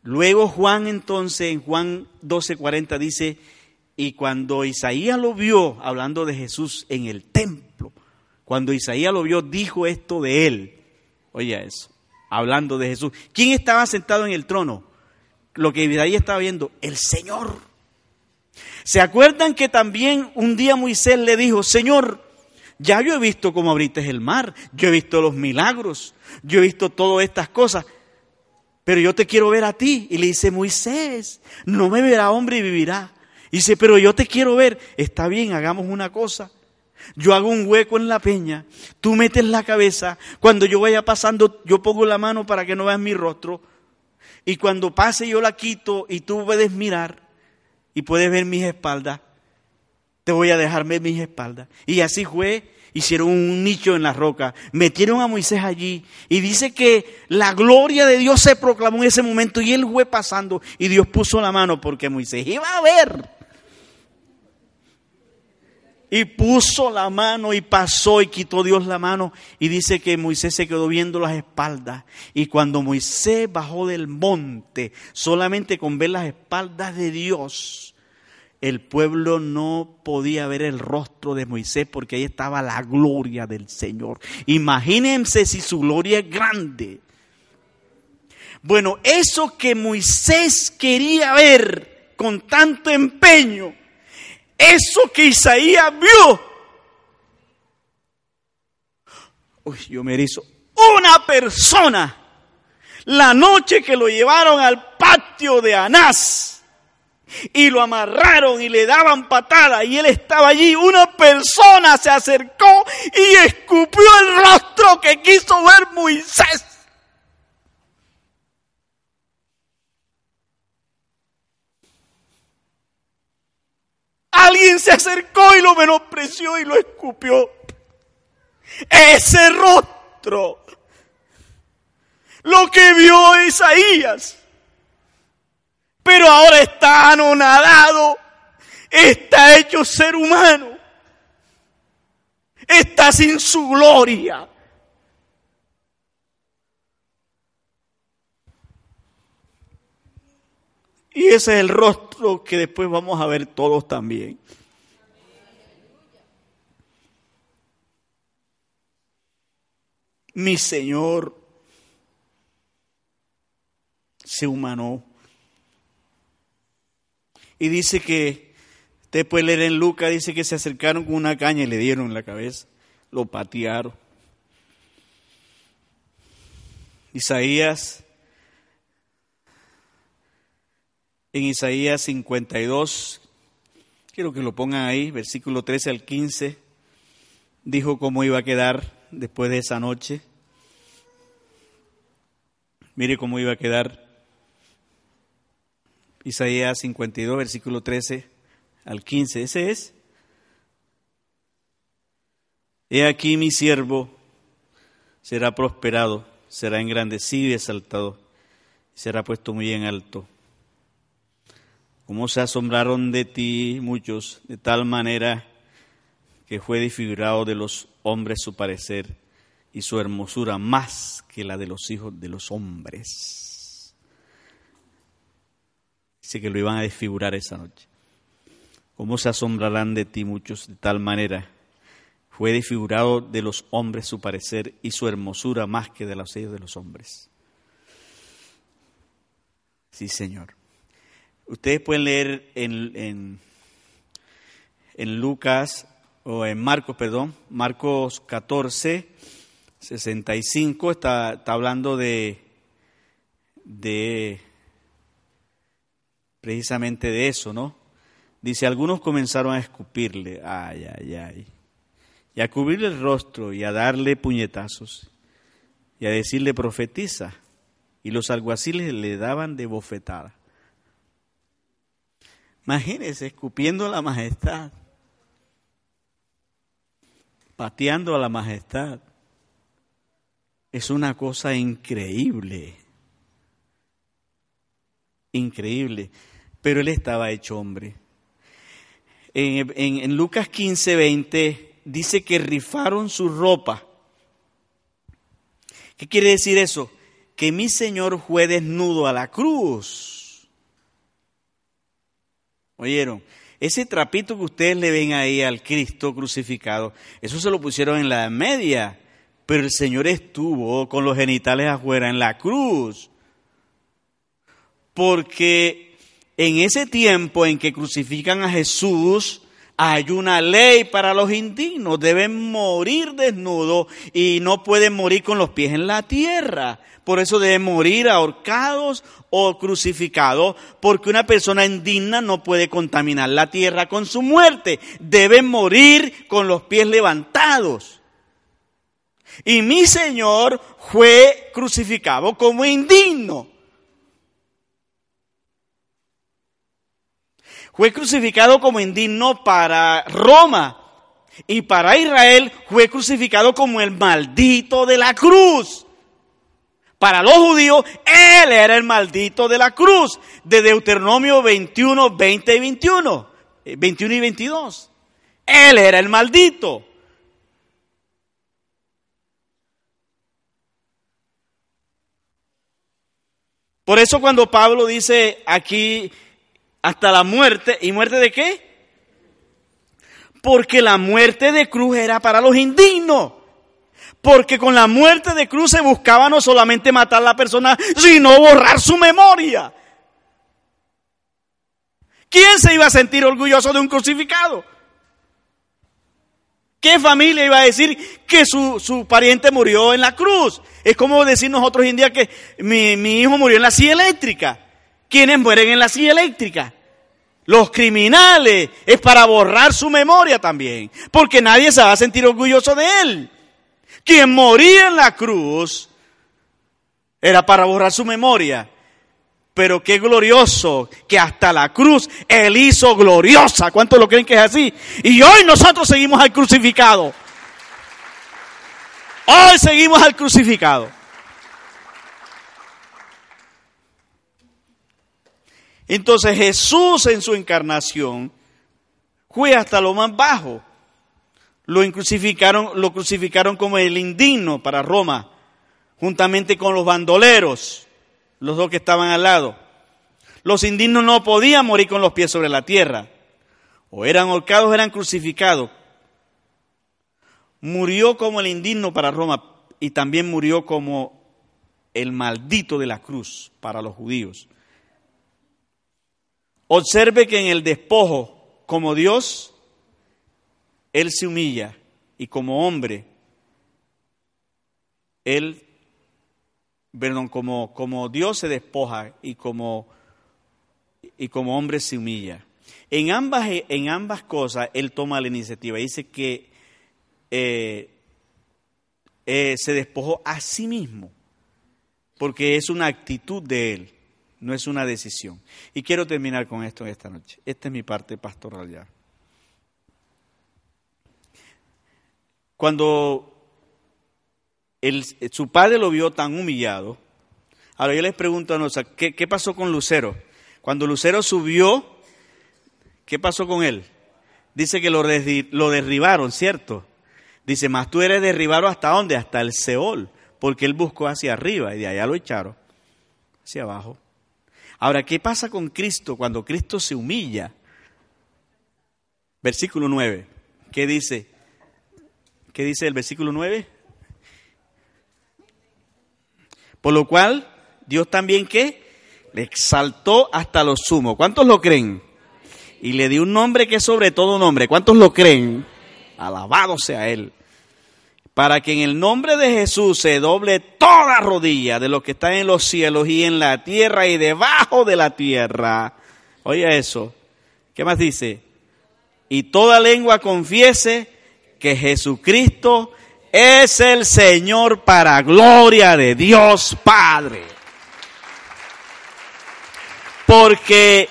Luego Juan entonces, en Juan 12:40 dice, y cuando Isaías lo vio, hablando de Jesús en el templo, cuando Isaías lo vio, dijo esto de él. Oye eso, hablando de Jesús. ¿Quién estaba sentado en el trono? Lo que Isaías estaba viendo, el Señor. ¿Se acuerdan que también un día Moisés le dijo, Señor, ya yo he visto cómo abriste el mar, yo he visto los milagros, yo he visto todas estas cosas, pero yo te quiero ver a ti. Y le dice, Moisés, no me verá hombre y vivirá. Y dice, pero yo te quiero ver. Está bien, hagamos una cosa. Yo hago un hueco en la peña, tú metes la cabeza, cuando yo vaya pasando, yo pongo la mano para que no veas mi rostro, y cuando pase yo la quito y tú puedes mirar y puedes ver mis espaldas, te voy a dejar ver mis espaldas. Y así fue, hicieron un nicho en la roca, metieron a Moisés allí y dice que la gloria de Dios se proclamó en ese momento y él fue pasando y Dios puso la mano porque Moisés iba a ver. Y puso la mano y pasó y quitó Dios la mano y dice que Moisés se quedó viendo las espaldas. Y cuando Moisés bajó del monte, solamente con ver las espaldas de Dios, el pueblo no podía ver el rostro de Moisés porque ahí estaba la gloria del Señor. Imagínense si su gloria es grande. Bueno, eso que Moisés quería ver con tanto empeño, eso que Isaías vio, uy, yo me una persona, la noche que lo llevaron al patio de Anás, y lo amarraron y le daban patada y él estaba allí. Una persona se acercó y escupió el rostro que quiso ver Moisés. Alguien se acercó y lo menospreció y lo escupió. Ese rostro, lo que vio Isaías pero ahora está anonadado, está hecho ser humano, está sin su gloria. Y ese es el rostro que después vamos a ver todos también. Mi Señor se humanó y dice que, puede leer en Lucas, dice que se acercaron con una caña y le dieron en la cabeza, lo patearon. Isaías, en Isaías 52, quiero que lo pongan ahí, versículo 13 al 15, dijo cómo iba a quedar después de esa noche. Mire cómo iba a quedar Isaías 52, versículo 13 al 15. Ese es. He aquí mi siervo será prosperado, será engrandecido y exaltado, será puesto muy en alto. Como se asombraron de ti muchos, de tal manera que fue desfigurado de los hombres su parecer y su hermosura más que la de los hijos de los hombres. Dice que lo iban a desfigurar esa noche. ¿Cómo se asombrarán de ti muchos de tal manera? Fue desfigurado de los hombres su parecer y su hermosura más que de los hijos de los hombres. Sí, Señor. Ustedes pueden leer en, en, en Lucas, o en Marcos, perdón, Marcos 14, 65, está, está hablando de, de precisamente de eso, ¿no? Dice, algunos comenzaron a escupirle, ay, ay, ay, y a cubrirle el rostro y a darle puñetazos y a decirle profetiza, y los alguaciles le daban de bofetada. Imagínense, escupiendo a la majestad, pateando a la majestad. Es una cosa increíble, increíble pero él estaba hecho hombre. En, Lucas 15, 20 dice que rifaron su ropa. ¿Qué quiere decir eso? que mi Señor fue desnudo a la cruz. ¿Oyeron? Ese trapito que ustedes le ven ahí al Cristo crucificado, eso se lo pusieron en la media, pero el Señor estuvo con los genitales afuera en la cruz. Porque en ese tiempo en que crucifican a Jesús, hay una ley para los indignos, deben morir desnudos y no pueden morir con los pies en la tierra. Por eso deben morir ahorcados o crucificados, porque una persona indigna no puede contaminar la tierra con su muerte. Deben morir con los pies levantados. Y mi Señor fue crucificado como indigno. Fue crucificado como indigno para Roma y para Israel fue crucificado como el maldito de la cruz. Para los judíos, él era el maldito de la cruz, de Deuteronomio 21, 20 y 21, 21 eh, y 22. Él era el maldito. Por eso cuando Pablo dice aquí hasta la muerte. ¿Y muerte de qué? Porque la muerte de cruz era para los indignos. Porque con la muerte de cruz se buscaba no solamente matar a la persona, sino borrar su memoria. ¿Quién se iba a sentir orgulloso de un crucificado? ¿Qué familia iba a decir que su, su, pariente murió en la cruz? Es como decir nosotros hoy en día que mi, mi hijo murió en la silla eléctrica. ¿Quiénes mueren en la silla eléctrica? Los criminales. Es para borrar su memoria también. Porque nadie se va a sentir orgulloso de él. Quien moría en la cruz era para borrar su memoria. Pero qué glorioso que hasta la cruz Él hizo gloriosa. ¿Cuántos lo creen que es así? Y hoy nosotros seguimos al crucificado. Hoy seguimos al crucificado. Entonces Jesús en su encarnación fue hasta lo más bajo. Lo crucificaron, lo crucificaron como el indigno para Roma, juntamente con los bandoleros, los dos que estaban al lado. Los indignos no podían morir con los pies sobre la tierra. O eran ahorcados o eran crucificados. Murió como el indigno para Roma y también murió como el maldito de la cruz para los judíos. Observe que en el despojo, como Dios, Él se humilla y como hombre, Él, perdón, como, como Dios se despoja y como, y como hombre se humilla. En ambas, en ambas cosas Él toma la iniciativa. Dice que eh, eh, se despojó a sí mismo, porque es una actitud de Él no es una decisión. Y quiero terminar con esto esta noche. Esta es mi parte pastoral ya. Cuando su padre lo vio tan humillado, ahora yo les pregunto a nosotros, ¿qué, ¿qué pasó con Lucero? Cuando Lucero subió, ¿qué pasó con él? Dice que lo, lo derribaron, ¿cierto? Dice, más tú eres derribado hasta dónde? Hasta el Seol, porque él buscó hacia arriba y de allá lo echaron hacia abajo. Ahora, ¿qué pasa con Cristo cuando Cristo se humilla? Versículo 9. ¿Qué dice? ¿Qué dice el versículo 9? Por lo cual, Dios también que le exaltó hasta lo sumo. ¿Cuántos lo creen? Y le dio un nombre que es sobre todo nombre. ¿Cuántos lo creen? Alabado sea Él para que en el nombre de Jesús se doble toda rodilla de lo que está en los cielos y en la tierra y debajo de la tierra. Oye eso. ¿Qué más dice? Y toda lengua confiese que Jesucristo es el Señor para gloria de Dios Padre. Porque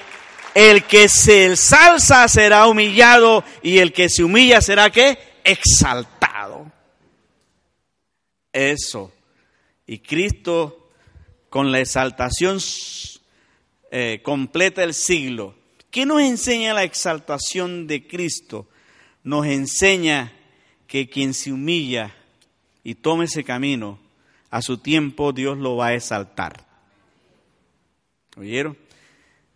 el que se ensalza será humillado y el que se humilla será que exaltado. Eso. Y Cristo, con la exaltación eh, completa del siglo, ¿qué nos enseña la exaltación de Cristo? Nos enseña que quien se humilla y tome ese camino a su tiempo Dios lo va a exaltar. ¿Oyeron?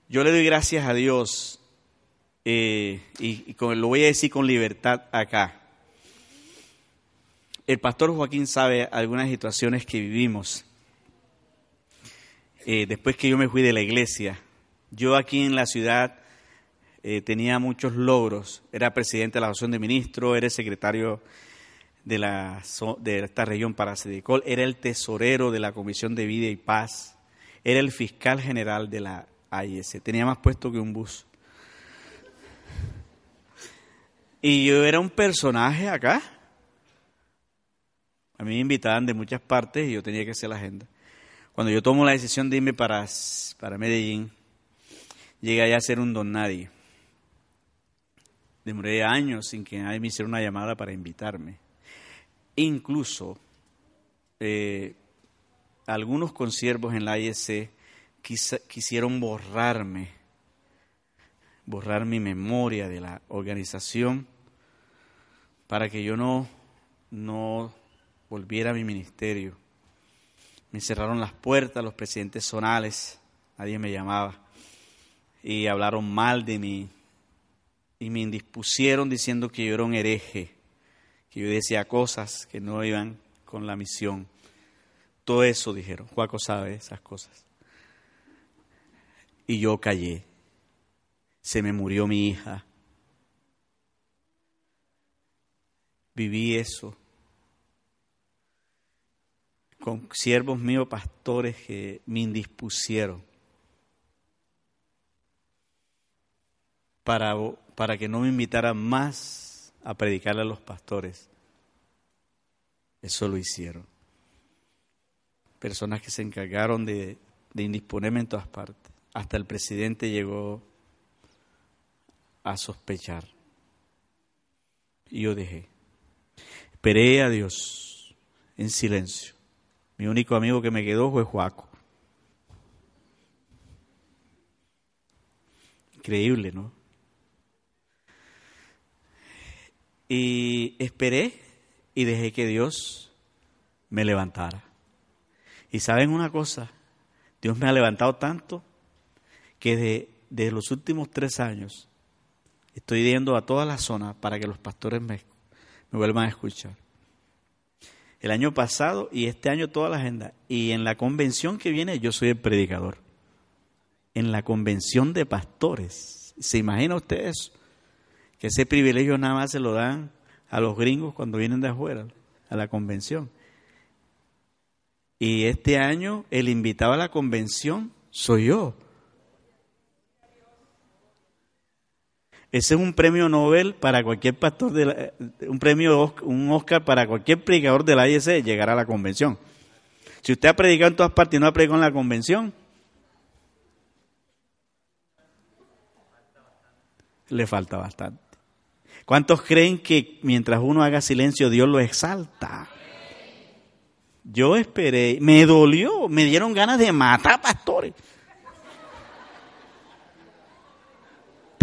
Yo le doy gracias a Dios eh, y, lo voy a decir con libertad acá. El pastor Joaquín sabe algunas situaciones que vivimos eh, después que yo me fui de la iglesia. Yo aquí en la ciudad eh, tenía muchos logros. Era presidente de la Asociación de Ministros, era secretario de, la, de esta región para Sedicol, era el tesorero de la Comisión de Vida y Paz, era el fiscal general de la AIS. Tenía más puesto que un bus. Y yo era un personaje acá. A mí me invitaban de muchas partes y yo tenía que hacer la agenda. Cuando yo tomo la decisión de irme para, para Medellín, llegué allá a ser un don nadie. Demoré años sin que nadie me hiciera una llamada para invitarme. Incluso eh, algunos consiervos en la IEC quisieron borrarme borrar mi memoria de la organización para que yo no, no volviera a mi ministerio. Me cerraron las puertas los presidentes zonales, nadie me llamaba, y hablaron mal de mí, y me indispusieron diciendo que yo era un hereje, que yo decía cosas que no iban con la misión. Todo eso dijeron, Juaco sabe esas cosas. Y yo callé se me murió mi hija. Viví eso con siervos míos, pastores que me indispusieron para, para que no me invitaran más a predicarle a los pastores. Eso lo hicieron. Personas que se encargaron de, de indisponerme en todas partes. Hasta el presidente llegó a sospechar. Y yo dejé. Esperé a Dios en silencio. Mi único amigo que me quedó fue Juaco. Increíble, ¿no? Y esperé y dejé que Dios me levantara. Y saben una cosa, Dios me ha levantado tanto que de, de los últimos tres años Estoy yendo a toda la zona para que los pastores me, me vuelvan a escuchar. El año pasado y este año toda la agenda. Y en la convención que viene yo soy el predicador. En la convención de pastores. ¿Se imagina ustedes Que ese privilegio nada más se lo dan a los gringos cuando vienen de afuera, a la convención. Y este año el invitado a la convención soy yo. Ese es un premio Nobel para cualquier pastor, de un premio, un Oscar para cualquier predicador de la IEC llegar a la convención. Si usted ha predicado en todas partes y no ha predicado en la convención, le falta bastante. ¿Cuántos creen que mientras uno haga silencio Dios lo exalta? Yo esperé, me dolió, me dieron ganas de matar pastores.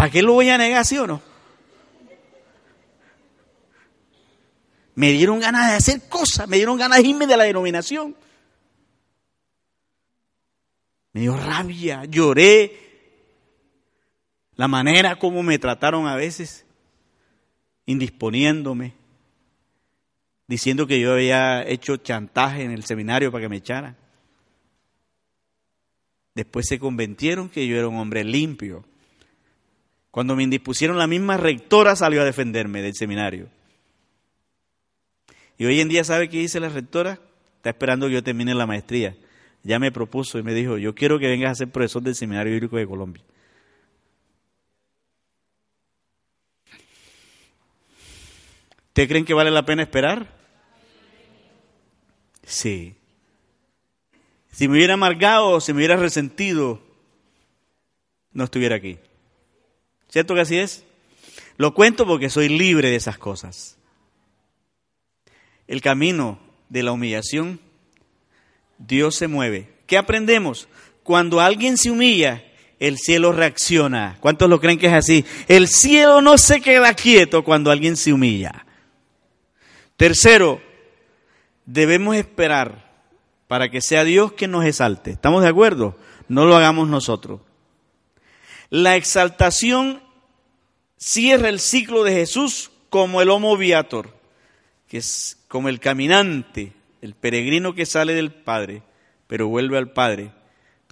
¿Para qué lo voy a negar, sí o no? Me dieron ganas de hacer cosas, me dieron ganas de irme de la denominación. Me dio rabia, lloré. La manera como me trataron a veces, indisponiéndome, diciendo que yo había hecho chantaje en el seminario para que me echaran. Después se convencieron que yo era un hombre limpio. Cuando me indispusieron, la misma rectora salió a defenderme del seminario. Y hoy en día, ¿sabe qué dice la rectora? Está esperando que yo termine la maestría. Ya me propuso y me dijo, yo quiero que vengas a ser profesor del Seminario Bíblico de Colombia. ¿Ustedes creen que vale la pena esperar? Sí. Si me hubiera amargado, si me hubiera resentido, no estuviera aquí. ¿Cierto que así es? Lo cuento porque soy libre de esas cosas. El camino de la humillación, Dios se mueve. ¿Qué aprendemos? Cuando alguien se humilla, el cielo reacciona. ¿Cuántos lo creen que es así? El cielo no se queda quieto cuando alguien se humilla. Tercero, debemos esperar para que sea Dios quien nos exalte. ¿Estamos de acuerdo? No lo hagamos nosotros. La exaltación cierra el ciclo de Jesús como el homo viator, que es como el caminante, el peregrino que sale del Padre, pero vuelve al Padre,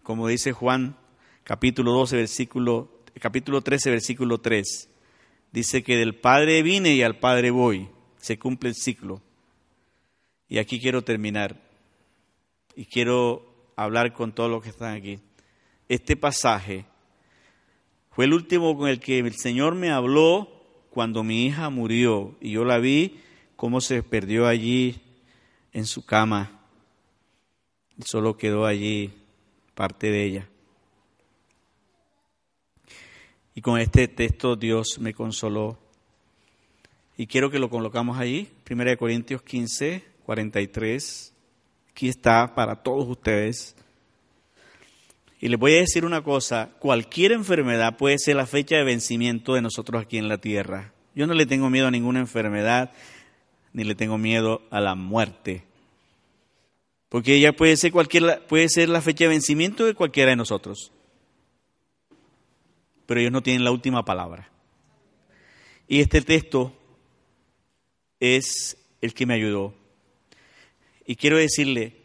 como dice Juan capítulo 12 versículo capítulo 13 versículo 3. Dice que del Padre vine y al Padre voy. Se cumple el ciclo. Y aquí quiero terminar. Y quiero hablar con todos los que están aquí. Este pasaje fue el último con el que el Señor me habló cuando mi hija murió y yo la vi cómo se perdió allí en su cama. Y solo quedó allí parte de ella. Y con este texto Dios me consoló. Y quiero que lo colocamos allí, 1 Corintios 15, 43. Aquí está para todos ustedes. Y les voy a decir una cosa, cualquier enfermedad puede ser la fecha de vencimiento de nosotros aquí en la tierra. Yo no le tengo miedo a ninguna enfermedad, ni le tengo miedo a la muerte. Porque ella puede ser, cualquier, puede ser la fecha de vencimiento de cualquiera de nosotros. Pero ellos no tienen la última palabra. Y este texto es el que me ayudó. Y quiero decirle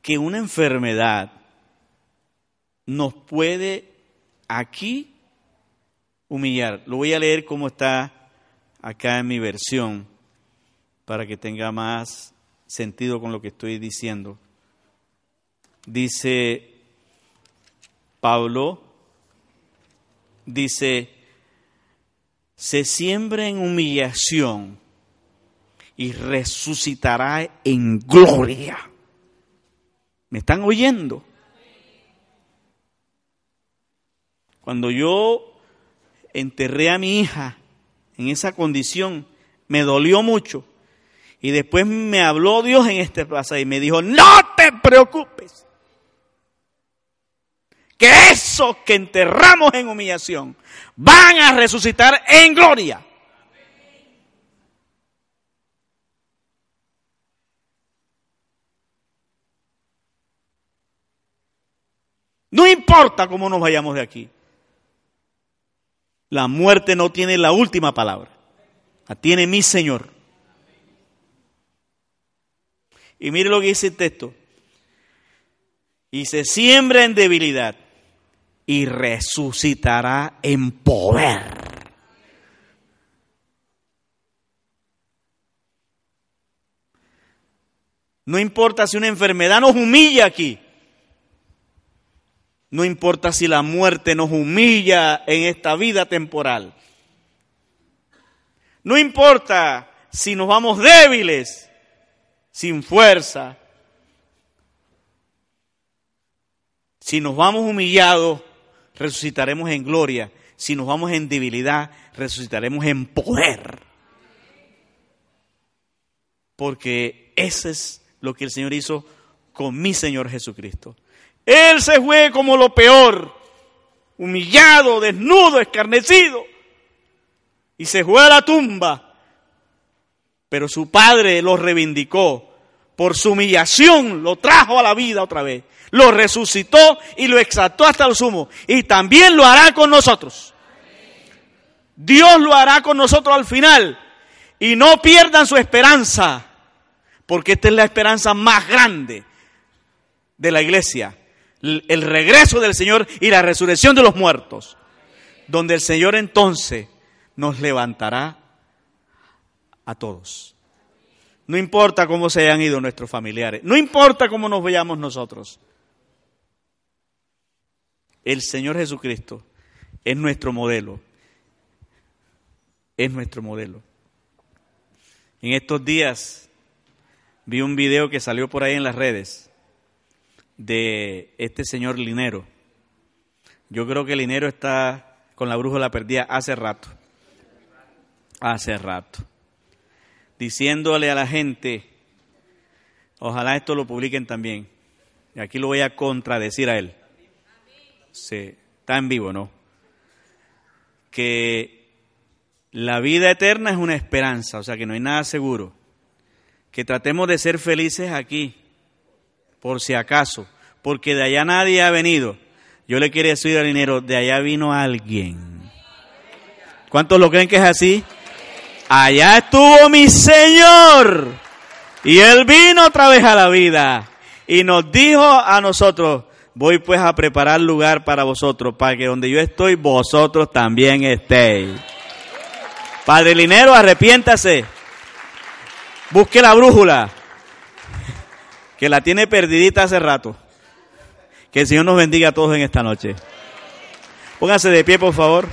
que una enfermedad nos puede aquí humillar. Lo voy a leer como está acá en mi versión para que tenga más sentido con lo que estoy diciendo. Dice Pablo, dice, se siembra en humillación y resucitará en gloria. ¿Me están oyendo? Cuando yo enterré a mi hija en esa condición, me dolió mucho. Y después me habló Dios en este pasaje y me dijo, no te preocupes. Que esos que enterramos en humillación van a resucitar en gloria. No importa cómo nos vayamos de aquí. La muerte no tiene la última palabra. La tiene mi Señor. Y mire lo que dice el texto. Y se siembra en debilidad y resucitará en poder. No importa si una enfermedad nos humilla aquí. No importa si la muerte nos humilla en esta vida temporal. No importa si nos vamos débiles, sin fuerza. Si nos vamos humillados, resucitaremos en gloria. Si nos vamos en debilidad, resucitaremos en poder. Porque ese es lo que el Señor hizo con mi Señor Jesucristo. Él se fue como lo peor, humillado, desnudo, escarnecido, y se fue a la tumba. Pero su padre lo reivindicó. Por su humillación lo trajo a la vida otra vez. Lo resucitó y lo exaltó hasta el sumo. Y también lo hará con nosotros. Dios lo hará con nosotros al final. Y no pierdan su esperanza. Porque esta es la esperanza más grande de la iglesia el regreso del Señor y la resurrección de los muertos, donde el Señor entonces nos levantará a todos. No importa cómo se hayan ido nuestros familiares, no importa cómo nos veamos nosotros. El Señor Jesucristo es nuestro modelo, es nuestro modelo. En estos días vi un video que salió por ahí en las redes de este señor Linero. Yo creo que Linero está con la brújula perdida hace rato. Hace rato. Diciéndole a la gente, ojalá esto lo publiquen también. Y aquí lo voy a contradecir a él. Sí, está en vivo, ¿no? Que la vida eterna es una esperanza, o sea que no hay nada seguro. Que tratemos de ser felices aquí por si acaso, porque de allá nadie ha venido. Yo le quería decir al dinero, de allá vino alguien. ¿Cuántos lo creen que es así? Allá estuvo mi Señor. Y Él vino otra vez a la vida. Y nos dijo a nosotros, voy pues a preparar lugar para vosotros, para que donde yo estoy, vosotros también estéis. Padre Linero, arrepiéntase. Busque la brújula, que la tiene perdidita hace rato. Que el Señor nos bendiga a todos en esta noche. Pónganse de pie, por favor.